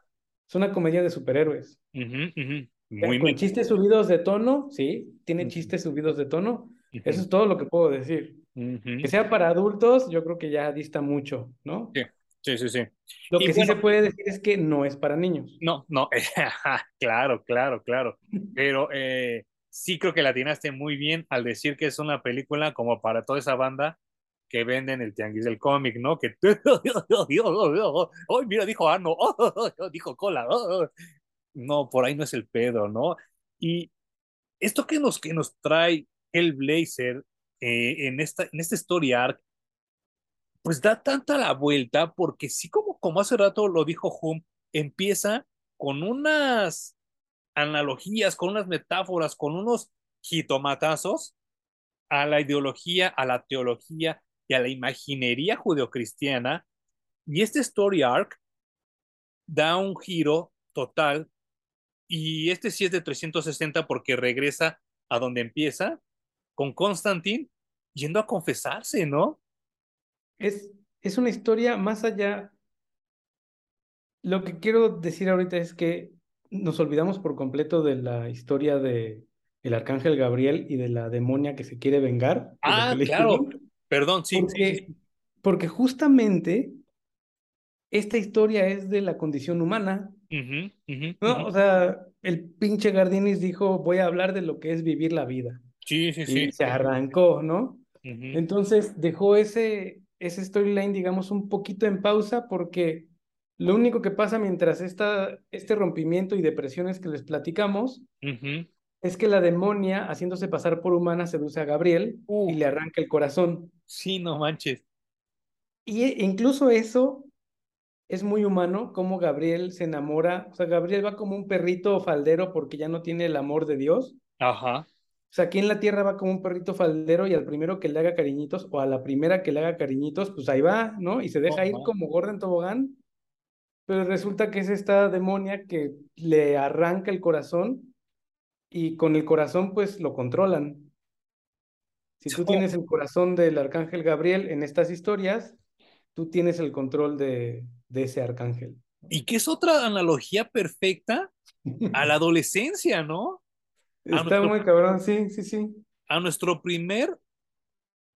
es una comedia de superhéroes. Muy Con chistes subidos de tono, sí, tiene chistes subidos de tono, eso es todo lo que puedo decir. Que sea para adultos, yo creo que ya dista mucho, ¿no? Sí, sí, sí. Lo que sí se puede decir es que no es para niños. No, no, [laughs] claro, claro, claro. [laughs] Pero eh, sí creo que la atinaste muy bien al decir que es una película como para toda esa banda que venden el tianguis del cómic, ¿no? Que, [laughs] ¡ay, mira, dijo Ano! dijo Cola! No, por ahí no es el pedo, ¿no? Y esto que nos, que nos trae Hellblazer eh, en, esta, en este story arc, pues da tanta la vuelta porque sí como, como hace rato lo dijo Hum, empieza con unas analogías, con unas metáforas, con unos jitomatazos a la ideología, a la teología y a la imaginería judeocristiana. Y este story arc da un giro total y este sí es de 360 porque regresa a donde empieza con Constantine yendo a confesarse, ¿no? Es, es una historia más allá. Lo que quiero decir ahorita es que nos olvidamos por completo de la historia de el arcángel Gabriel y de la demonia que se quiere vengar. Ah, claro. Perdón, sí porque, Porque justamente esta historia es de la condición humana. ¿no? O sea, el pinche Gardinis dijo, voy a hablar de lo que es vivir la vida. Sí, sí, sí. Y se arrancó, ¿no? Entonces dejó ese, ese storyline, digamos, un poquito en pausa porque lo único que pasa mientras esta, este rompimiento y depresiones que les platicamos es que la demonia, haciéndose pasar por humana, seduce a Gabriel y le arranca el corazón. Sí, no manches. Y e, incluso eso es muy humano, como Gabriel se enamora. O sea, Gabriel va como un perrito faldero porque ya no tiene el amor de Dios. Ajá. O sea, aquí en la tierra va como un perrito faldero y al primero que le haga cariñitos o a la primera que le haga cariñitos, pues ahí va, ¿no? Y se deja ir como gorda en tobogán. Pero resulta que es esta demonia que le arranca el corazón y con el corazón pues lo controlan. Si tú tienes el corazón del arcángel Gabriel en estas historias, tú tienes el control de, de ese arcángel. Y que es otra analogía perfecta a la adolescencia, ¿no? Está muy cabrón, sí, sí, sí. A nuestro primer,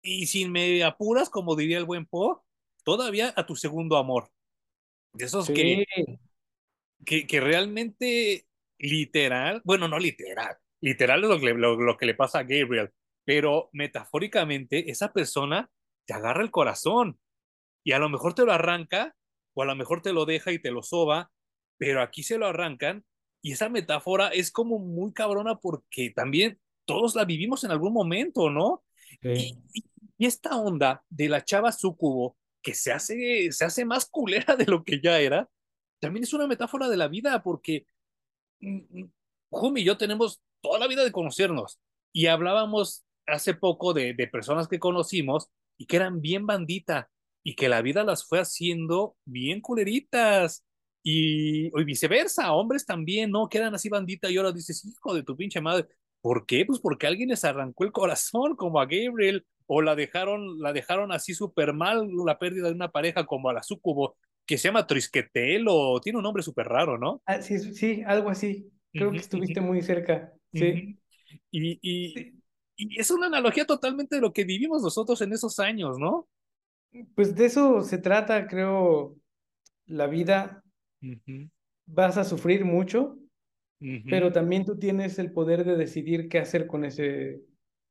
y sin me apuras, como diría el buen Po, todavía a tu segundo amor. De esos que, que, que, realmente literal, bueno, no literal, literal es lo que, lo, lo que le pasa a Gabriel, pero metafóricamente esa persona te agarra el corazón y a lo mejor te lo arranca o a lo mejor te lo deja y te lo soba, pero aquí se lo arrancan y esa metáfora es como muy cabrona porque también todos la vivimos en algún momento, ¿no? Y, esta onda de la chava sucubo que se hace, se hace más culera de lo que ya era, también es una metáfora de la vida porque mm, mm, Jumi y yo tenemos toda la vida de conocernos y hablábamos hace poco de, de personas que conocimos y que eran bien bandita y que la vida las fue haciendo bien culeritas y, viceversa, hombres también, ¿no? Quedan así bandita y ahora dices, hijo de tu pinche madre. ¿Por qué? Pues porque alguien les arrancó el corazón, como a Gabriel, o la dejaron, la dejaron así súper mal, la pérdida de una pareja como a la Sucubo, que se llama Trisquetel, o tiene un nombre súper raro, ¿no? Ah, sí, sí, algo así. Creo que estuviste muy cerca. Sí. y, y, y, es una analogía totalmente de lo que vivimos nosotros en esos años, ¿no? Pues de eso se trata, creo, la vida. Vas a sufrir mucho, pero también tú tienes el poder de decidir qué hacer con ese,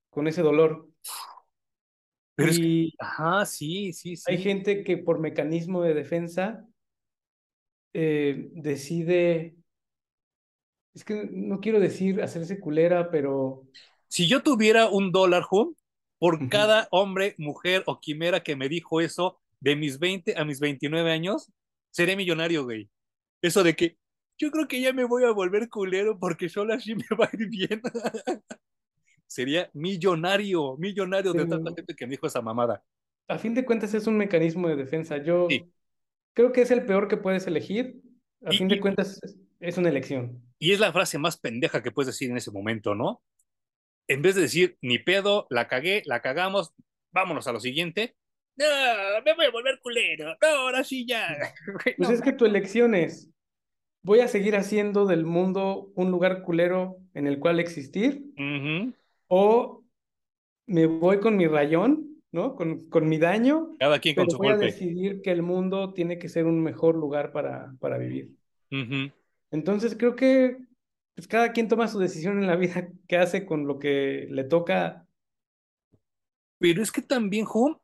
con ese dolor. Pero y ajá, sí, sí, sí. Hay gente que por mecanismo de defensa eh, decide, es que no quiero decir hacerse culera, pero... Si yo tuviera un dólar, home, por cada hombre, mujer o quimera que me dijo eso de mis 20 a mis 29 años, seré millonario, güey. Eso de que yo creo que ya me voy a volver culero porque solo así [laughs] me va a ir bien. [laughs] Sería millonario, millonario de tanta gente que me dijo esa mamada. A fin de cuentas es un mecanismo de defensa. Yo creo que es el peor que puedes elegir. A fin de cuentas es una elección. Y es la frase más pendeja que puedes decir en ese momento, ¿no? En vez de decir, ni pedo, la cagué, la cagamos, vámonos a lo siguiente. No, me voy a volver culero. No, ahora sí ya. [laughs] Pues es que tu elección es, voy a seguir haciendo del mundo un lugar culero en el cual existir, o me voy con mi rayón, ¿no? Con, con mi daño. Cada quien con su voy a decidir que el mundo tiene que ser un mejor lugar para, para vivir. Entonces creo que pues, cada quien toma su decisión en la vida [laughs] que hace con lo que le toca. Pero es que también, Home,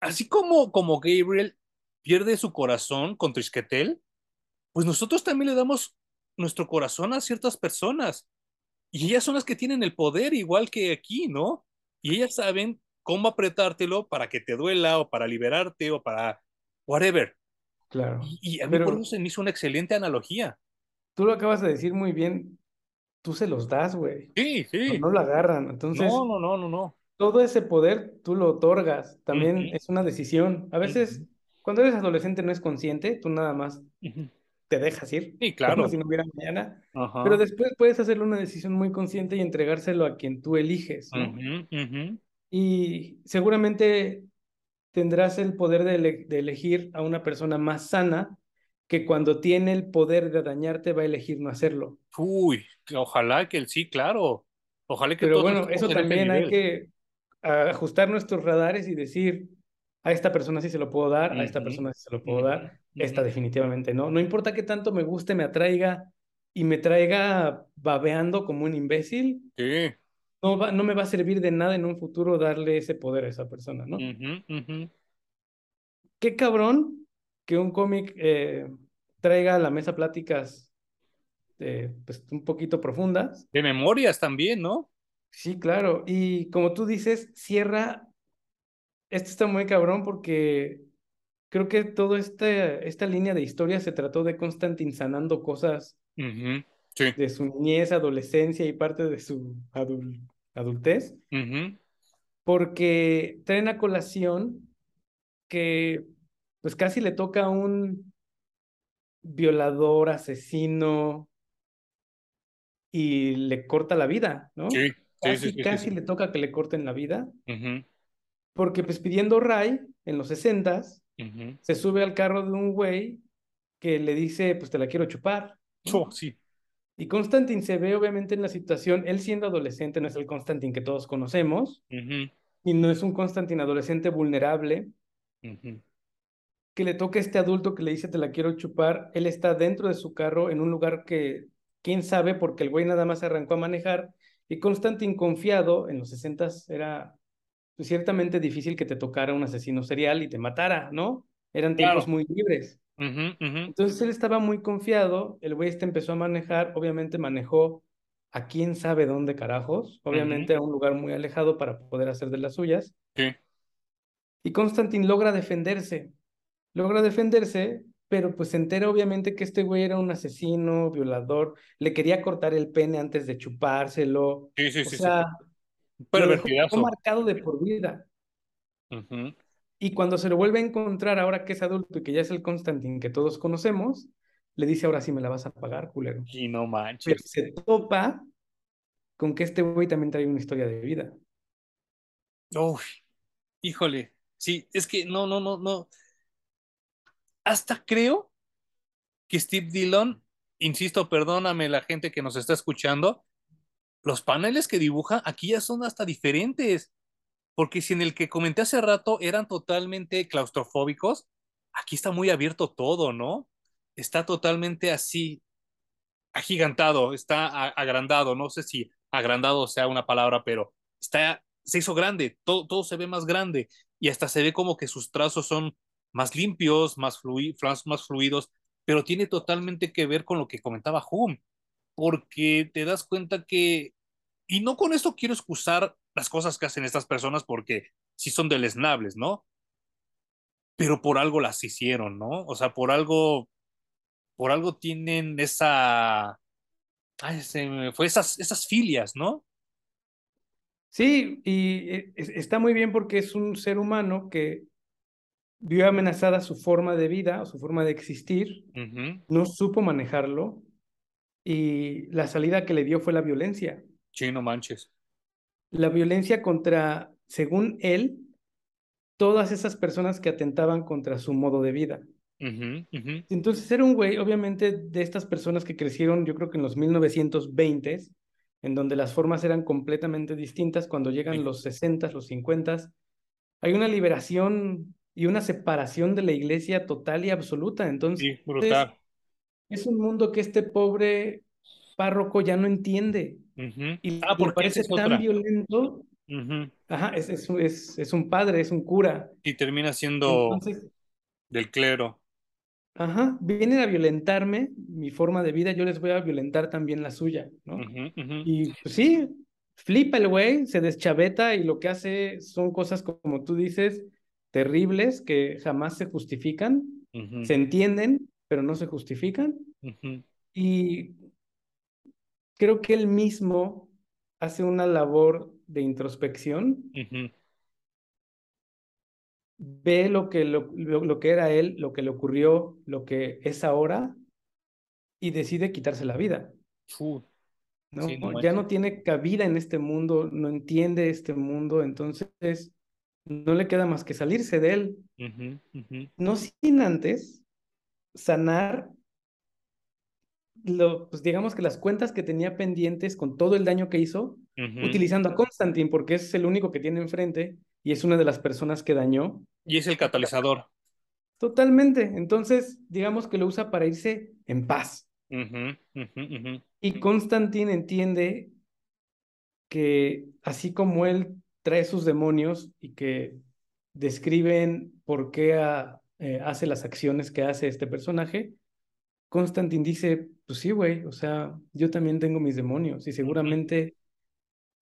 así como, como Gabriel pierde su corazón con Trisquetel, pues nosotros también le damos nuestro corazón a ciertas personas. Y ellas son las que tienen el poder, igual que aquí, ¿no? Y ellas saben cómo apretártelo para que te duela o para liberarte o para whatever. Claro. Y, a mí por eso se me hizo una excelente analogía. Tú lo acabas de decir muy bien. Tú se los das, güey. Sí, sí. No, lo agarran. Entonces. No, no, no, no, no. Todo ese poder tú lo otorgas. También es una decisión. A veces, cuando eres adolescente no es consciente, tú nada más te dejas ir. Sí, claro. Como si no hubiera mañana. Pero después puedes hacerle una decisión muy consciente y entregárselo a quien tú eliges. Y seguramente tendrás el poder de, elegir a una persona más sana que cuando tiene el poder de dañarte va a elegir no hacerlo. Uy, ojalá que él sí, claro. Ojalá que Pero bueno, eso también hay que ajustar nuestros radares y decir, a esta persona sí se lo puedo dar, a esta persona sí se lo puedo dar, esta definitivamente no. No importa qué tanto me guste, me atraiga y me traiga babeando como un imbécil. Sí. No, va, no me va a servir de nada en un futuro darle ese poder a esa persona, ¿no? Qué cabrón que un cómic eh, traiga a la mesa pláticas eh, pues, un poquito profundas. De memorias también, ¿no? Sí, claro. Y como tú dices, cierra esto está muy cabrón porque creo que toda esta, esta línea de historia se trató de Constantine sanando cosas de su niñez, adolescencia y parte de su adultez. Porque traen a colación que pues casi le toca a un violador, asesino y le corta la vida, ¿no? Sí, casi, casi le toca que le corten la vida. Porque pues pidiendo Ray en los 60 se sube al carro de un güey que le dice, pues te la quiero chupar. Oh, sí. Y Constantine se ve obviamente en la situación, él siendo adolescente no es el Constantine que todos conocemos, y no es un Constantine adolescente vulnerable, que le toca a este adulto que le dice te la quiero chupar, él está dentro de su carro en un lugar que quién sabe porque el güey nada más arrancó a manejar, y Constantine confiado, en los 60 era pues, ciertamente difícil que te tocara un asesino serial y te matara, ¿no? Eran tiempos muy libres. Entonces él estaba muy confiado, el güey este empezó a manejar, obviamente manejó a quién sabe dónde carajos, obviamente a un lugar muy alejado para poder hacer de las suyas. Sí. Y Constantin logra defenderse, logra defenderse, pero pues se entera obviamente que este güey era un asesino, violador, le quería cortar el pene antes de chupárselo. Sí, sí, sí. O sea, pero dejó marcado de por vida. Y cuando se lo vuelve a encontrar ahora que es adulto y que ya es el Constantin que todos conocemos, le dice ahora sí me la vas a pagar, culero. Y no manches. Pero se topa con que este güey también trae una historia de vida. Uy, híjole. Sí, es que no, no, no, no. Hasta creo que Steve Dillon, insisto, perdóname la gente que nos está escuchando, los paneles que dibuja aquí ya son hasta diferentes. Porque si en el que comenté hace rato eran totalmente claustrofóbicos, aquí está muy abierto todo, ¿no? Está totalmente así, agigantado, está agrandado, no sé si agrandado sea una palabra, pero está, se hizo grande, todo, todo se ve más grande y hasta se ve como que sus trazos son más limpios, más, más fluidos, pero tiene totalmente que ver con lo que comentaba Hum, porque te das cuenta que, y no con esto quiero excusar las cosas que hacen estas personas porque sí son deleznables, ¿no? Pero por algo las hicieron, ¿no? O sea, por algo, por algo tienen esa, ay, se me fue esas, esas filias, ¿no? Sí, y eh, está muy bien porque es un ser humano que vio amenazada su forma de vida o su forma de existir, no supo manejarlo y la salida que le dio fue la violencia. Sí, no manches. La violencia contra, según él, todas esas personas que atentaban contra su modo de vida. Entonces era un güey, obviamente, de estas personas que crecieron, yo creo que en los 1920s, en donde las formas eran completamente distintas, cuando llegan los 60s, los 50s, hay una liberación y una separación de la iglesia total y absoluta. Entonces, brutal. es un mundo que este pobre párroco ya no entiende. Y ah, porque parece tan violento. Ajá, es, es, es, un padre, es un cura. Y termina siendo del clero. Ajá, vienen a violentarme mi forma de vida, yo les voy a violentar también la suya, ¿no? Y pues, sí, flipa el güey, se deschaveta y lo que hace son cosas como tú dices, terribles que jamás se justifican, se entienden, pero no se justifican. Y creo que él mismo hace una labor de introspección, ve lo que, lo, lo, que era él, lo que le ocurrió, lo que es ahora, y decide quitarse la vida. ¿no? ya no tiene cabida en este mundo, no entiende este mundo, entonces no le queda más que salirse de él. No sin antes sanar, lo, pues digamos que las cuentas que tenía pendientes con todo el daño que hizo, utilizando a Constantine, porque es el único que tiene enfrente y es una de las personas que dañó. Y es el catalizador. Totalmente. Entonces, digamos que lo usa para irse en paz. Y Constantine entiende que así como él trae sus demonios y que describen por qué eh, hace las acciones que hace este personaje, Constantine dice, pues sí, güey, o sea, yo también tengo mis demonios y seguramente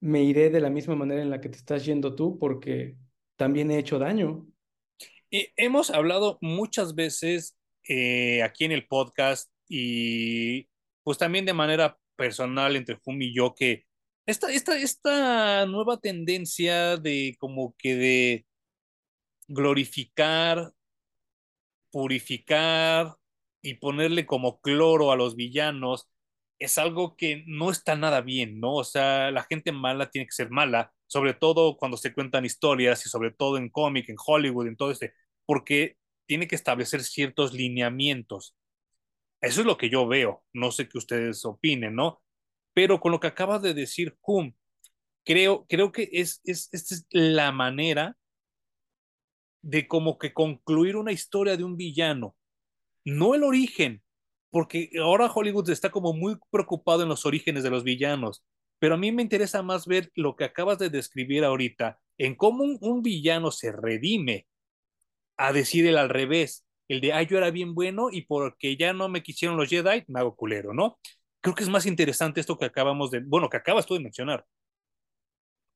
me iré de la misma manera en la que te estás yendo tú porque también he hecho daño. Y hemos hablado muchas veces eh, aquí en el podcast y pues también de manera personal entre Fumi y yo que esta, esta, esta nueva tendencia de como que de glorificar, purificar y ponerle como cloro a los villanos es algo que no está nada bien, ¿no? O sea, la gente mala tiene que ser mala, sobre todo cuando se cuentan historias y sobre todo en cómic, en Hollywood, en todo este, porque tiene que establecer ciertos lineamientos. Eso es lo que yo veo, no sé qué ustedes opinen, ¿no? Pero con lo que acaba de decir Hum, creo, creo que es, es, esta es la manera de como que concluir una historia de un villano, no el origen, porque ahora Hollywood está como muy preocupado en los orígenes de los villanos, pero a mí me interesa más ver lo que acabas de describir ahorita, en cómo un, villano se redime a decir el al revés, el de, ah, yo era bien bueno y porque ya no me quisieron los Jedi, me hago culero, ¿no? creo que es más interesante esto que acabamos de, bueno, que acabas tú de mencionar.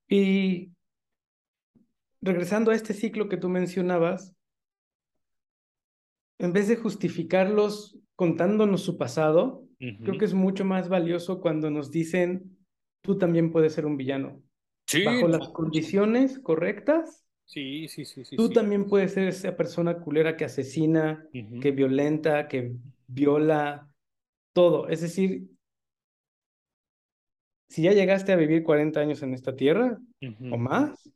Y regresando a este ciclo que tú mencionabas, en vez de justificarlos contándonos su pasado, creo que es mucho más valioso cuando nos dicen, tú también puedes ser un villano. Sí, Bajo las condiciones correctas. Sí, sí, sí, sí. Tú también puedes ser esa persona culera que asesina, que violenta, que viola, todo. Es decir, si ya llegaste a vivir 40 años en esta tierra o más,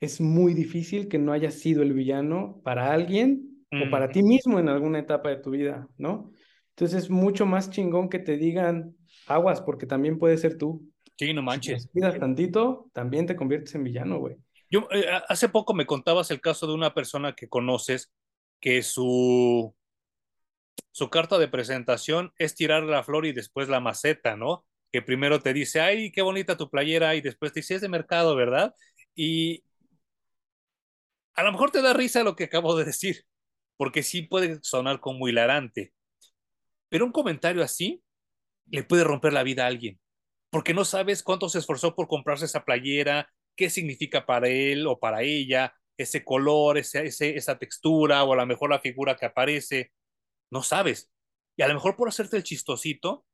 es muy difícil que no hayas sido el villano para alguien o para ti mismo en alguna etapa de tu vida, ¿no? Entonces es mucho más chingón que te digan aguas, porque también puede ser tú. Sí, no manches. Si cuidas tantito, también te conviertes en villano, güey. Yo, eh, hace poco me contabas el caso de una persona que conoces que su, su carta de presentación es tirar la flor y después la maceta, ¿no? Que primero te dice, ay, qué bonita tu playera, y después te dice, es de mercado, ¿verdad? Y a lo mejor te da risa lo que acabo de decir, porque sí puede sonar como hilarante, pero un comentario así le puede romper la vida a alguien, porque no sabes cuánto se esforzó por comprarse esa playera, qué significa para él o para ella, ese color, ese, esa textura o a lo mejor la figura que aparece, no sabes. Y a lo mejor por hacerte el chistosito,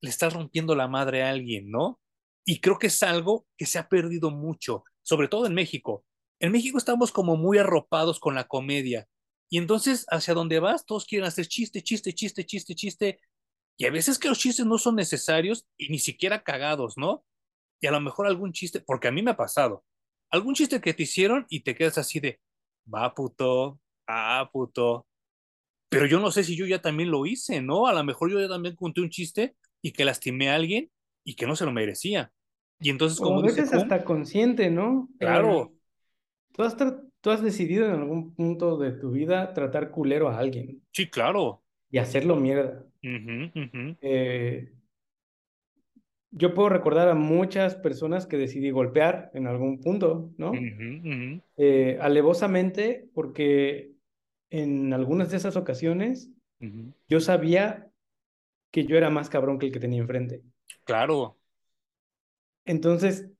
le estás rompiendo la madre a alguien, ¿no? Y creo que es algo que se ha perdido mucho, sobre todo en México. En México estamos como muy arropados con la comedia. Y entonces, hacia donde vas, todos quieren hacer chiste, chiste, chiste, chiste, chiste. Y a veces que los chistes no son necesarios y ni siquiera cagados, ¿no? Y a lo mejor algún chiste, porque a mí me ha pasado, algún chiste que te hicieron y te quedas así de, va puto, ah puto. Pero yo no sé si yo ya también lo hice, ¿no? A lo mejor yo ya también conté un chiste y que lastimé a alguien y que no se lo merecía. Y entonces, como... a veces hasta consciente, ¿no? Claro. ¿tú, has tú has decidido en algún punto de tu vida tratar culero a alguien. Sí, claro. Y hacerlo mierda. Eh, yo puedo recordar a muchas personas que decidí golpear en algún punto, ¿no? Eh, alevosamente, porque en algunas de esas ocasiones yo sabía que yo era más cabrón que el que tenía enfrente. Claro. Entonces,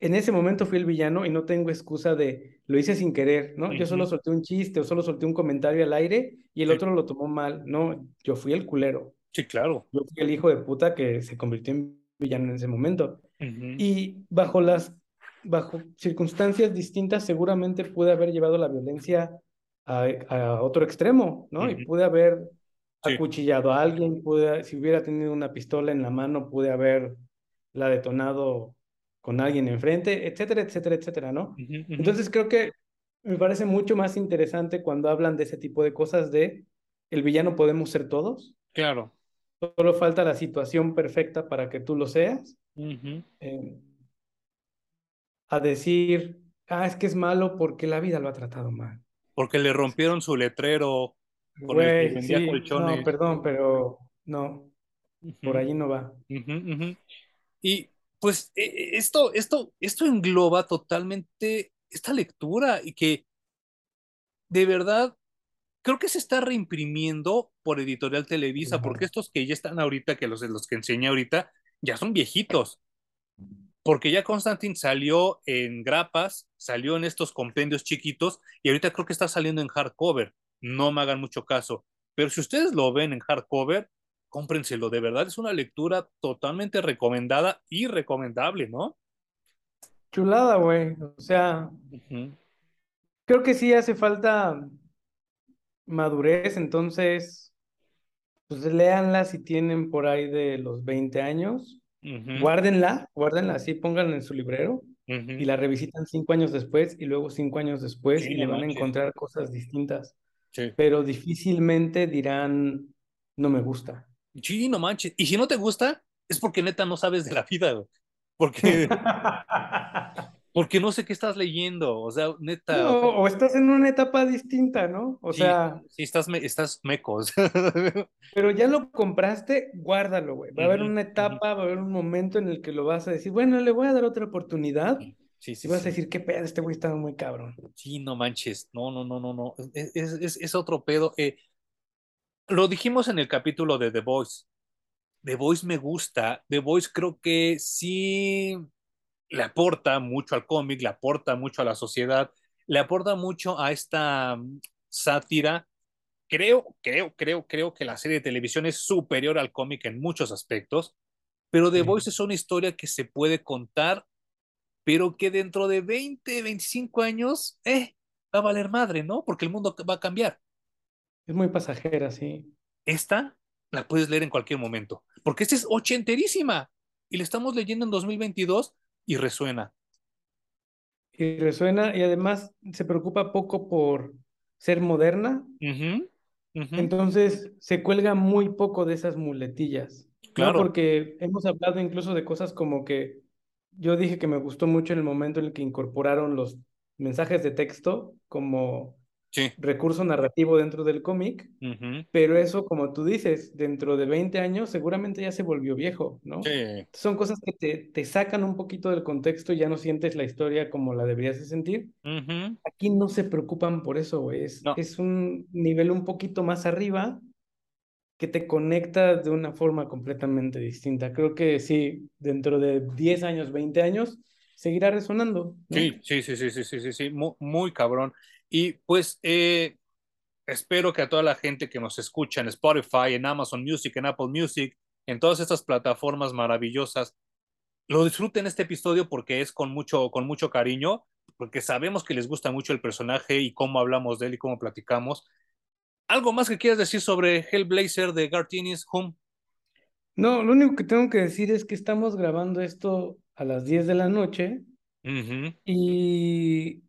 en ese momento fui el villano y no tengo excusa de lo hice sin querer, ¿no? Yo solo solté un chiste o solo solté un comentario al aire y el otro lo tomó mal. No, yo fui el culero. Sí, claro. Yo fui el hijo de puta que se convirtió en villano en ese momento. Y bajo las bajo circunstancias distintas seguramente pude haber llevado la violencia a, a otro extremo, ¿no? Y pude haber acuchillado a alguien, pude, si hubiera tenido una pistola en la mano, pude haber la detonado con alguien enfrente, etcétera, etcétera, etcétera, ¿no? Entonces creo que me parece mucho más interesante cuando hablan de ese tipo de cosas de el villano podemos ser todos. Claro. Solo falta la situación perfecta para que tú lo seas. Eh, a decir, ah, es que es malo porque la vida lo ha tratado mal. Porque le rompieron su letrero con el que colchones. No, perdón, pero no. Por allí no va. Y pues e, e, esto, esto, esto engloba totalmente esta lectura y que de verdad creo que se está reimprimiendo por Editorial Televisa, porque estos que ya están ahorita, que los, los que enseñé ahorita, ya son viejitos. Porque ya Constantine salió en grapas, salió en estos compendios chiquitos y ahorita creo que está saliendo en hardcover. No me hagan mucho caso. Pero si ustedes lo ven en hardcover, cómprenselo. De verdad es una lectura totalmente recomendada y recomendable, ¿no? Chulada, güey. O sea, creo que sí hace falta madurez, entonces, pues léanla si tienen por ahí de los 20 años, guárdenla, guárdenla así, pónganla en su librero y la revisitan cinco años después y luego cinco años después y le van a encontrar cosas distintas. Pero difícilmente dirán, no me gusta. Sí, no manches. Y si no te gusta, es porque neta no sabes de la vida, Porque [laughs] porque no sé qué estás leyendo, o sea, neta. o estás en una etapa distinta, ¿no? O sea. Sí, estás, estás mecos. [laughs] pero ya lo compraste, guárdalo, güey. Va a haber una etapa, va a haber un momento en el que lo vas a decir, bueno, le voy a dar otra oportunidad. Sí, sí, y vas a decir, qué pedo, este güey está muy cabrón. Sí, no manches, no, no, no, no, no, es, es, es otro pedo. Eh, lo dijimos en el capítulo de The Voice. The Voice me gusta, The Voice creo que sí le aporta mucho al cómic, le aporta mucho a la sociedad, le aporta mucho a esta mm, sátira. Creo, creo, creo, creo que la serie de televisión es superior al cómic en muchos aspectos, pero The Voice es una historia que se puede contar, pero que dentro de 20, 25 años, eh, va a valer madre, ¿no? Porque el mundo va a cambiar. Es muy pasajera, sí. Esta la puedes leer en cualquier momento, porque esta es ochenterísima y la estamos leyendo en 2022 y resuena. Y resuena y además se preocupa poco por ser moderna. Entonces se cuelga muy poco de esas muletillas. Claro. Porque hemos hablado incluso de cosas como que yo dije que me gustó mucho en el momento en el que incorporaron los mensajes de texto como recurso narrativo dentro del cómic, pero eso, como tú dices, dentro de 20 años seguramente ya se volvió viejo, ¿no? Son cosas que te, te, sacan un poquito del contexto y ya no sientes la historia como la deberías de sentir. Aquí no se preocupan por eso, Es, es un nivel un poquito más arriba que te conecta de una forma completamente distinta. Creo que sí, dentro de 10 años, 20 años, seguirá resonando. Sí, sí, sí, sí, sí, sí, sí, sí, muy, muy cabrón. Y pues eh, espero que a toda la gente que nos escucha en Spotify, en Amazon Music, en Apple Music, en todas estas plataformas maravillosas, lo disfruten este episodio porque es con mucho, con mucho cariño, porque sabemos que les gusta mucho el personaje y cómo hablamos de él y cómo platicamos. ¿Algo más que quieras decir sobre Hellblazer de Gartinis Home? No, lo único que tengo que decir es que estamos grabando esto a las 10 de la noche y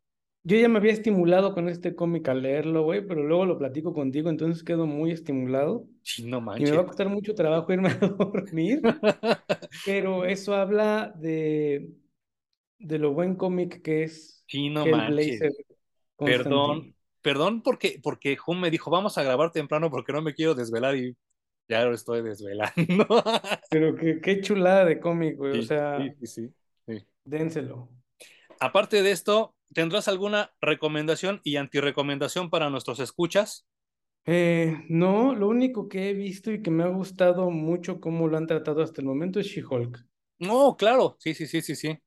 yo ya me había estimulado con este cómic a leerlo, güey, pero luego lo platico contigo, entonces quedo muy estimulado. Sí, no manches. Y me va a costar mucho trabajo irme a [laughs] dormir, pero eso habla de, de lo buen cómic que es sí, no Hellblazer. Perdón, perdón porque, porque Hum me dijo, vamos a grabar temprano porque no me quiero desvelar y ya lo estoy desvelando. [laughs] Pero qué, qué chulada de cómic, güey. o sea, sí, sí, sí, dénselo. Aparte de esto, ¿tendrás alguna recomendación y antirecomendación para nuestros escuchas? Eh, no, lo único que he visto y que me ha gustado mucho cómo lo han tratado hasta el momento es She-Hulk. No, claro, sí, sí, sí, sí, sí.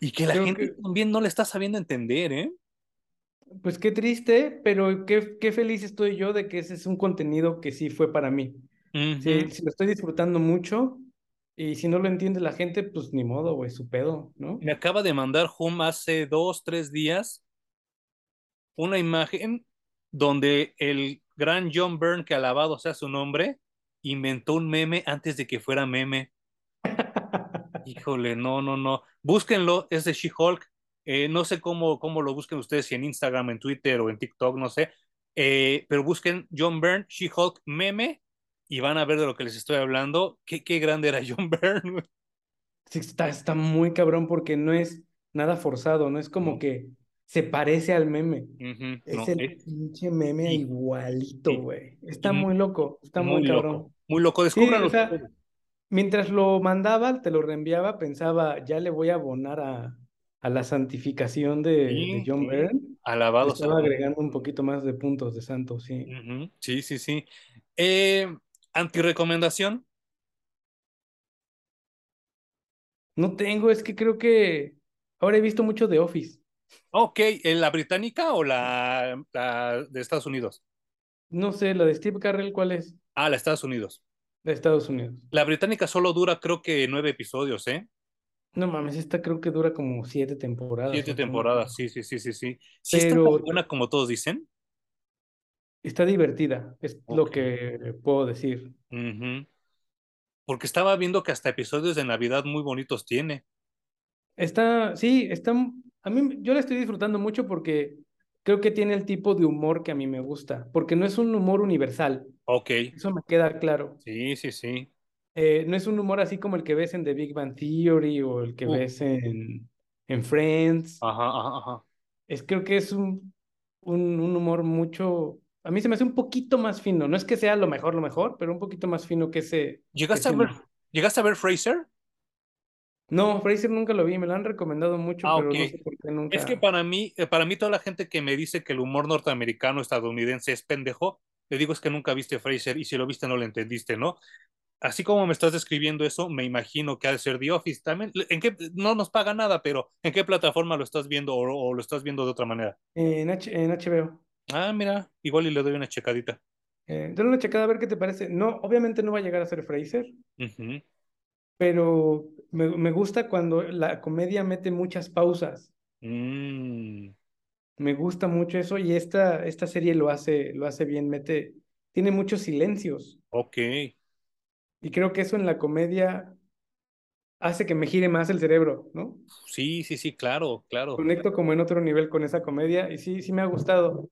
Y que la gente también no le está sabiendo entender, ¿eh? Pues qué triste, pero qué, qué feliz estoy yo de que ese es un contenido que sí fue para mí. sí, lo estoy disfrutando mucho y si no lo entiende la gente, pues ni modo, güey, su pedo, ¿no? Me acaba de mandar Hum hace dos, tres días una imagen donde el gran John Byrne, que alabado sea su nombre, inventó un meme antes de que fuera meme. [laughs] Híjole, no, no, no. Búsquenlo, es de She-Hulk. Eh, no sé cómo, cómo lo busquen ustedes, si en Instagram, en Twitter o en TikTok, no sé. Eh, pero busquen John Byrne, She-Hulk meme y van a ver de lo que les estoy hablando. Qué, qué grande era [laughs] John Byrne. Sí, está, está muy cabrón porque no es nada forzado, no es como que se parece al meme. es el pinche meme igualito, güey. Está muy loco, está muy, cabrón. Loco, muy loco, descúbranlo. mientras lo mandaba, te lo reenviaba, pensaba, ya le voy a abonar a, a la santificación de, John Byrne. Alabado. Estaba agregando un poquito más de puntos de santo, sí. Sí, sí, sí. Eh, ¿Antirecomendación? No tengo, es que creo que ahora he visto mucho de Office. Ok, ¿en la británica o la, de Estados Unidos? No sé, la de Steve Carrell, ¿cuál es? Ah, la de Estados Unidos. De Estados Unidos. La británica solo dura creo que nueve episodios, ¿eh? No mames, esta creo que dura como siete temporadas. Siete temporadas, sí, sí, sí, sí, sí. ¿Sí Pero... está buena como todos dicen? Está divertida, es lo que puedo decir. Porque estaba viendo que hasta episodios de Navidad muy bonitos tiene. Está, sí, está, a mí yo la estoy disfrutando mucho porque creo que tiene el tipo de humor que a mí me gusta, porque no es un humor universal. Ok. Eso me queda claro. Sí, sí, sí. Eh, no es un humor así como el que ves en The Big Bang Theory o el que ves en, en Friends. Ajá, ajá, ajá. Es, creo que es un, un, un humor mucho a mí se me hace un poquito más fino. No es que sea lo mejor, lo mejor, pero un poquito más fino que ese. ¿Llegaste, a, ver, ¿llegaste a ver Fraser? No, Fraser nunca lo vi, me lo han recomendado mucho, ah, pero no sé por qué nunca. Es que para mí, eh, para mí toda la gente que me dice que el humor norteamericano estadounidense es pendejo, le digo es que nunca viste Fraser y si lo viste no lo entendiste, ¿no? Así como me estás describiendo eso, me imagino que ha de ser The Office también. ¿En qué no nos paga nada, pero en qué plataforma lo estás viendo o, lo estás viendo de otra manera? En, en HBO. Ah, mira, igual y le doy una checadita. Eh, dale una checada a ver qué te parece. No, obviamente no va a llegar a ser Fraser, pero me, gusta cuando la comedia mete muchas pausas. Mm. Me gusta mucho eso y esta, esta serie lo hace, lo hace bien, mete, tiene muchos silencios. Ok. Y creo que eso en la comedia hace que me gire más el cerebro, ¿no? Sí, sí, sí, claro, claro. Conecto como en otro nivel con esa comedia y sí, sí me ha gustado.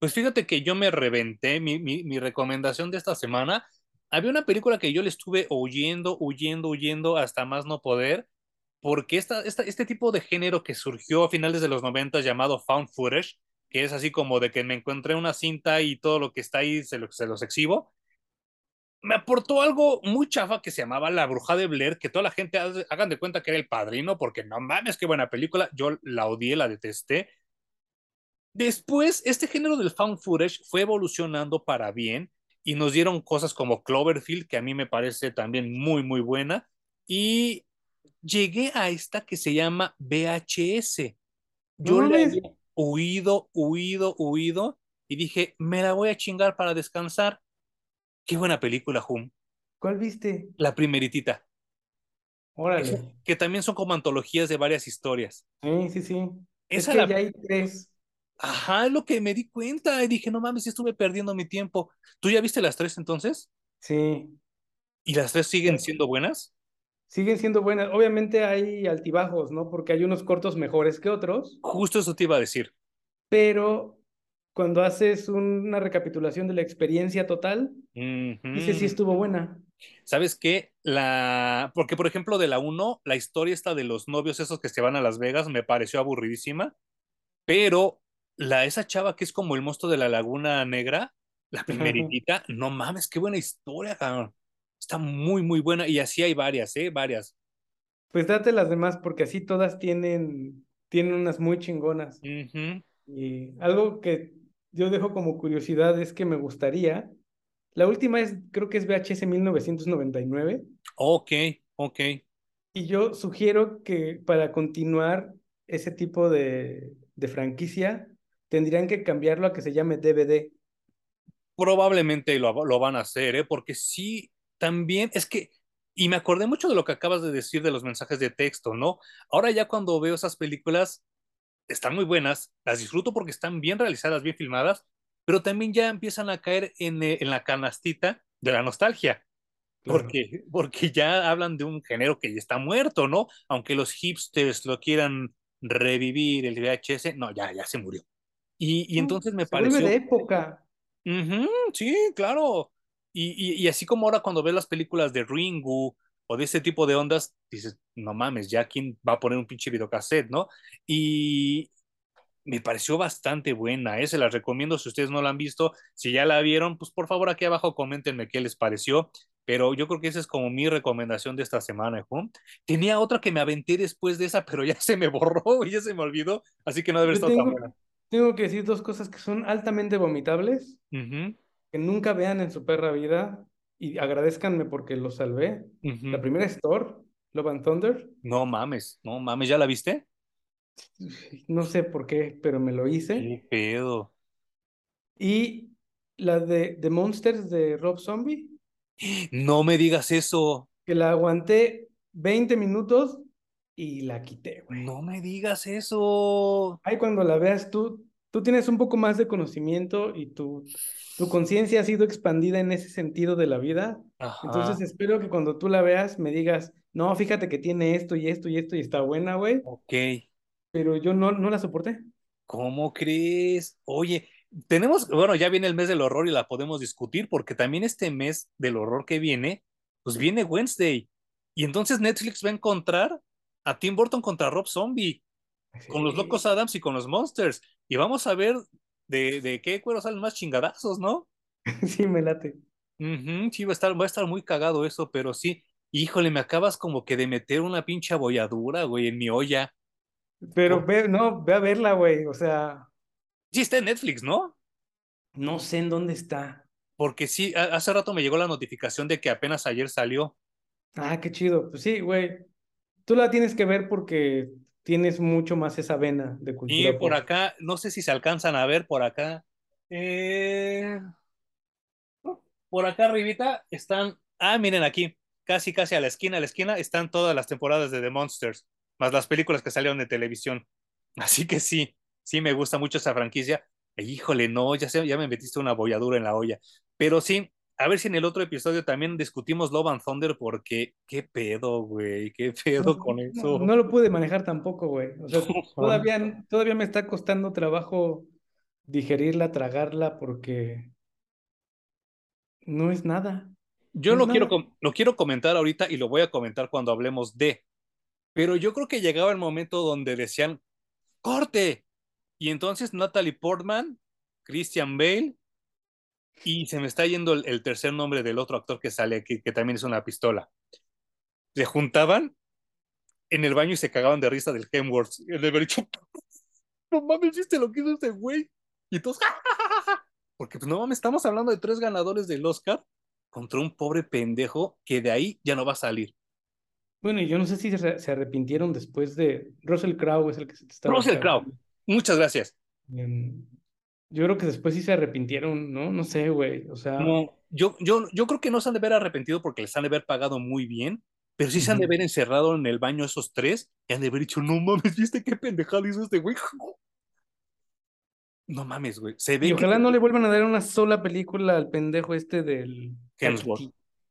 Pues fíjate que yo me reventé mi, mi, recomendación de esta semana. Había una película que yo le estuve huyendo, huyendo, huyendo hasta más no poder. porque esta, esta, este tipo de género que surgió a finales de los 90 llamado found footage, que es así como de que me encontré una cinta y todo lo que está ahí se, lo, se los exhibo, me aportó algo muy chafa que se llamaba La Bruja de Blair, que toda la gente hagan de cuenta que era el padrino, porque no mames, qué buena película. Yo la odié, la detesté. Después, este género del found footage fue evolucionando para bien y nos dieron cosas como Cloverfield, que a mí me parece también muy, muy buena. Y llegué a esta que se llama VHS. Yo la he huido, huido, huido y dije, me la voy a chingar para descansar. Qué buena película, Hum. ¿Cuál viste? La primeritita. Órale. Que, también son como antologías de varias historias. Sí, sí, sí. Esa es que ya hay tres. Ajá, es lo que me di cuenta y dije, no mames, estuve perdiendo mi tiempo. ¿Tú ya viste las tres entonces? Sí. ¿Y las tres siguen siendo buenas? Siguen siendo buenas. Obviamente hay altibajos, ¿no? Porque hay unos cortos mejores que otros. Justo eso te iba a decir. Pero cuando haces una recapitulación de la experiencia total, dices si estuvo buena. ¿Sabes qué? La... Porque, por ejemplo, de la 1, la historia esta de los novios esos que se van a Las Vegas me pareció aburridísima, pero la esa chava que es como el monstruo de la Laguna Negra, la primeritita, no mames, qué buena historia, cabrón. Está muy, muy buena y así hay varias, ¿eh? Varias. Pues date las demás porque así todas tienen, tienen unas muy chingonas. Y algo que yo dejo como curiosidad es que me gustaría. La última es, creo que es VHS 1999. Ok, ok. Y yo sugiero que para continuar ese tipo de, de franquicia, tendrían que cambiarlo a que se llame DVD. Probablemente lo, lo van a hacer, ¿eh? porque sí, también es que, y me acordé mucho de lo que acabas de decir de los mensajes de texto, ¿no? Ahora ya cuando veo esas películas, están muy buenas, las disfruto porque están bien realizadas, bien filmadas, pero también ya empiezan a caer en, eh, en la canastita de la nostalgia. Porque, porque ya hablan de un género que ya está muerto, ¿no? Aunque los hipsters lo quieran revivir, el VHS, no, ya, ya se murió. Y, y entonces me parece. de época. sí, claro. Y, y, y, así como ahora cuando ves las películas de Ringu o de ese tipo de ondas, dices, no mames, ya quién va a poner un pinche videocassette, ¿no? Y me pareció bastante buena, ¿eh? se las recomiendo si ustedes no la han visto, si ya la vieron, pues por favor aquí abajo coméntenme qué les pareció, pero yo creo que esa es como mi recomendación de esta semana. Tenía otra que me aventé después de esa, pero ya se me borró y ya se me olvidó, así que no debe estar tan buena. Tengo que decir dos cosas que son altamente vomitables, que nunca vean en su perra vida, y agradezcanme porque lo salvé. La primera es Thor, Love and Thunder. No mames, no mames, ¿ya la viste? No sé por qué, pero me lo hice. Qué pedo. Y la de The Monsters de Rob Zombie. [gasps] No me digas eso. Que la aguanté 20 minutos y la quité, güey. No me digas eso. Ay, cuando la veas tú, tú tienes un poco más de conocimiento y tu, tu conciencia ha sido expandida en ese sentido de la vida. Entonces espero que cuando tú la veas me digas, no, fíjate que tiene esto y esto y esto y está buena, güey. Ok. Pero yo no, no la soporté. ¿Cómo crees? Oye, tenemos, bueno, ya viene el mes del horror y la podemos discutir porque también este mes del horror que viene, pues viene Wednesday. Y entonces Netflix va a encontrar a Tim Burton contra Rob Zombie, con los locos Adams y con los Monsters. Y vamos a ver de, de qué cuero salen más chingadazos, ¿no? [laughs] sí, me late. sí, va a, estar, va a estar muy cagado eso, pero sí. Híjole, me acabas como que de meter una pinche abolladura, güey, en mi olla. Pero ve, no, ve a verla, güey, o sea. Sí, está en Netflix, ¿no? No sé en dónde está. Porque sí, hace rato me llegó la notificación de que apenas ayer salió. Ah, qué chido. Pues sí, güey. Tú la tienes que ver porque tienes mucho más esa vena de cultura. Y por acá, no sé si se alcanzan a ver por acá. Eh, por acá arribita están, ah, miren aquí, casi casi a la esquina, a la esquina están todas las temporadas de The Monsters, más las películas que salieron de televisión. [laughs] Así que sí, sí me gusta mucho esa franquicia. E, híjole, no, ya, ya me metiste una bolladura en la olla. Pero sí, a ver si en el otro episodio también discutimos Love and Thunder, porque qué pedo, güey, qué pedo con eso. No, lo pude manejar tampoco, güey. O sea, [laughs] todavía, todavía me está costando trabajo digerirla, tragarla, porque no es nada. Yo lo, quiero, lo quiero comentar ahorita y lo voy a comentar cuando hablemos de. Pero yo creo que llegaba el momento donde decían, corte. Y entonces Natalie Portman, Christian Bale, y se me está yendo el, tercer nombre del otro actor que sale aquí, que también es una pistola. Se juntaban en el baño y se cagaban de risa del Hemsworth. El de dicho, no mames, ¿viste lo que hizo ese güey? Y todos, porque pues no mames, estamos hablando de tres ganadores del Oscar contra un pobre pendejo que de ahí ya no va a salir. Bueno, y yo no sé si se, arrepintieron después de. Russell Crowe es el que se está. Russell Crowe, muchas gracias. Em, yo creo que después sí se arrepintieron, ¿no? No sé, güey. O sea. No, yo, yo, yo creo que no se han de haber arrepentido porque les han de haber pagado muy bien, pero sí se han de haber encerrado en el baño esos tres y han de haber dicho, no mames, ¿viste qué pendejada hizo este güey? No mames, güey. Se ve y ojalá no le vuelvan a dar una sola película al pendejo este del.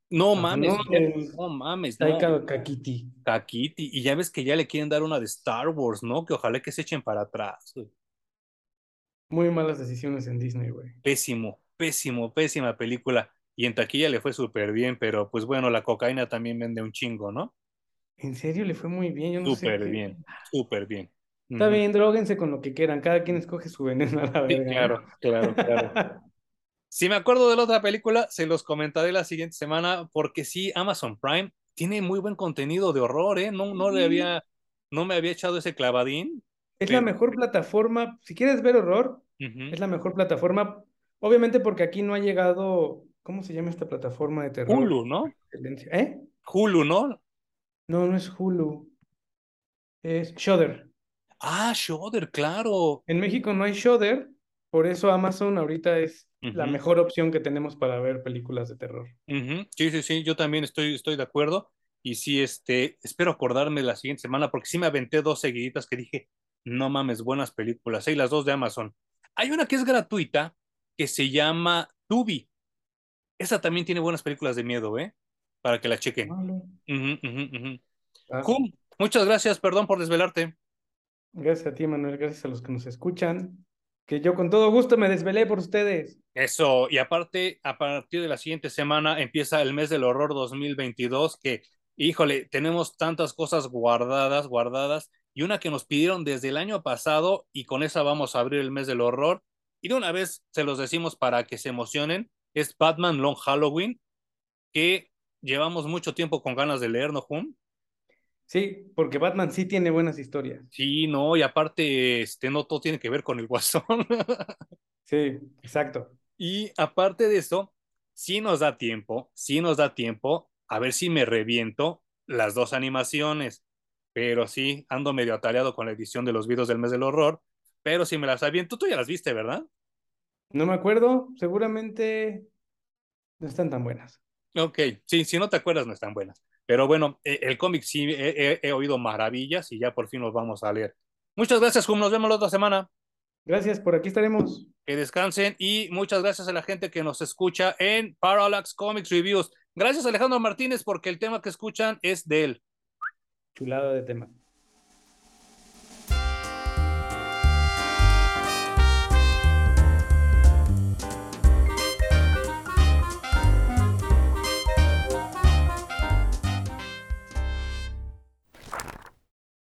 No mames, no, mames. No. Kakiti. Kakiti. Y ya ves que ya le quieren dar una de Star Wars, ¿no? Que ojalá que se echen para atrás, güey. Muy malas decisiones en Disney, güey. Pésimo, pésimo, pésima película. Y en taquilla le fue súper bien, pero pues bueno, la cocaína también vende un chingo, ¿no? En serio, le fue muy bien. Yo no súper bien, súper bien. Está bien, droguense con lo que quieran. Cada quien escoge su veneno a la verga. claro, claro, claro. [laughs] Si me acuerdo de la otra película, se los comentaré la siguiente semana, porque sí, Amazon Prime tiene muy buen contenido de horror, ¿eh? No, no le había, no me había echado ese clavadín. Es la mejor plataforma, si quieres ver horror, es la mejor plataforma, obviamente porque aquí no ha llegado, ¿cómo se llama esta plataforma de terror? Hulu, ¿no? ¿Eh? Hulu, ¿no? No, no es Hulu. Es Shudder. Ah, Shudder, claro. En México no hay Shudder, por eso Amazon ahorita es la mejor opción que tenemos para ver películas de terror. Sí, sí, sí, yo también estoy, estoy de acuerdo. Y sí, este, espero acordarme la siguiente semana, porque sí me aventé dos seguiditas que dije, no mames, buenas películas. Hay las dos de Amazon. Hay una que es gratuita, que se llama Tubi. Esa también tiene buenas películas de miedo, ¿eh? Para que la chequen. Ah. muchas gracias, perdón por desvelarte. Gracias a ti, Manuel, gracias a los que nos escuchan que yo con todo gusto me desvelé por ustedes. Eso, y aparte, a partir de la siguiente semana empieza el mes del horror 2022, que, híjole, tenemos tantas cosas guardadas, guardadas, y una que nos pidieron desde el año pasado, y con esa vamos a abrir el mes del horror, y de una vez se los decimos para que se emocionen, es Batman Long Halloween, que llevamos mucho tiempo con ganas de leer, ¿no, Jun? Sí, porque Batman sí tiene buenas historias. Sí, no, y aparte, este, no todo tiene que ver con el guasón. [laughs] sí, exacto. Y aparte de eso, sí nos da tiempo, sí nos da tiempo, a ver si me reviento las dos animaciones. Pero sí, ando medio atareado con la edición de los videos del mes del horror. Pero si me las aviento, tú ya las viste, ¿verdad? No me acuerdo, seguramente no están tan buenas. Ok, sí, si no te acuerdas, no están buenas. Pero bueno, eh, el cómic sí he, oído maravillas y ya por fin los vamos a leer. Muchas gracias, Jum. Nos vemos la otra semana. Gracias, por aquí estaremos. Que descansen y muchas gracias a la gente que nos escucha en Parallax Comics Reviews. Gracias, Alejandro Martínez, porque el tema que escuchan es de él. Chulada de tema.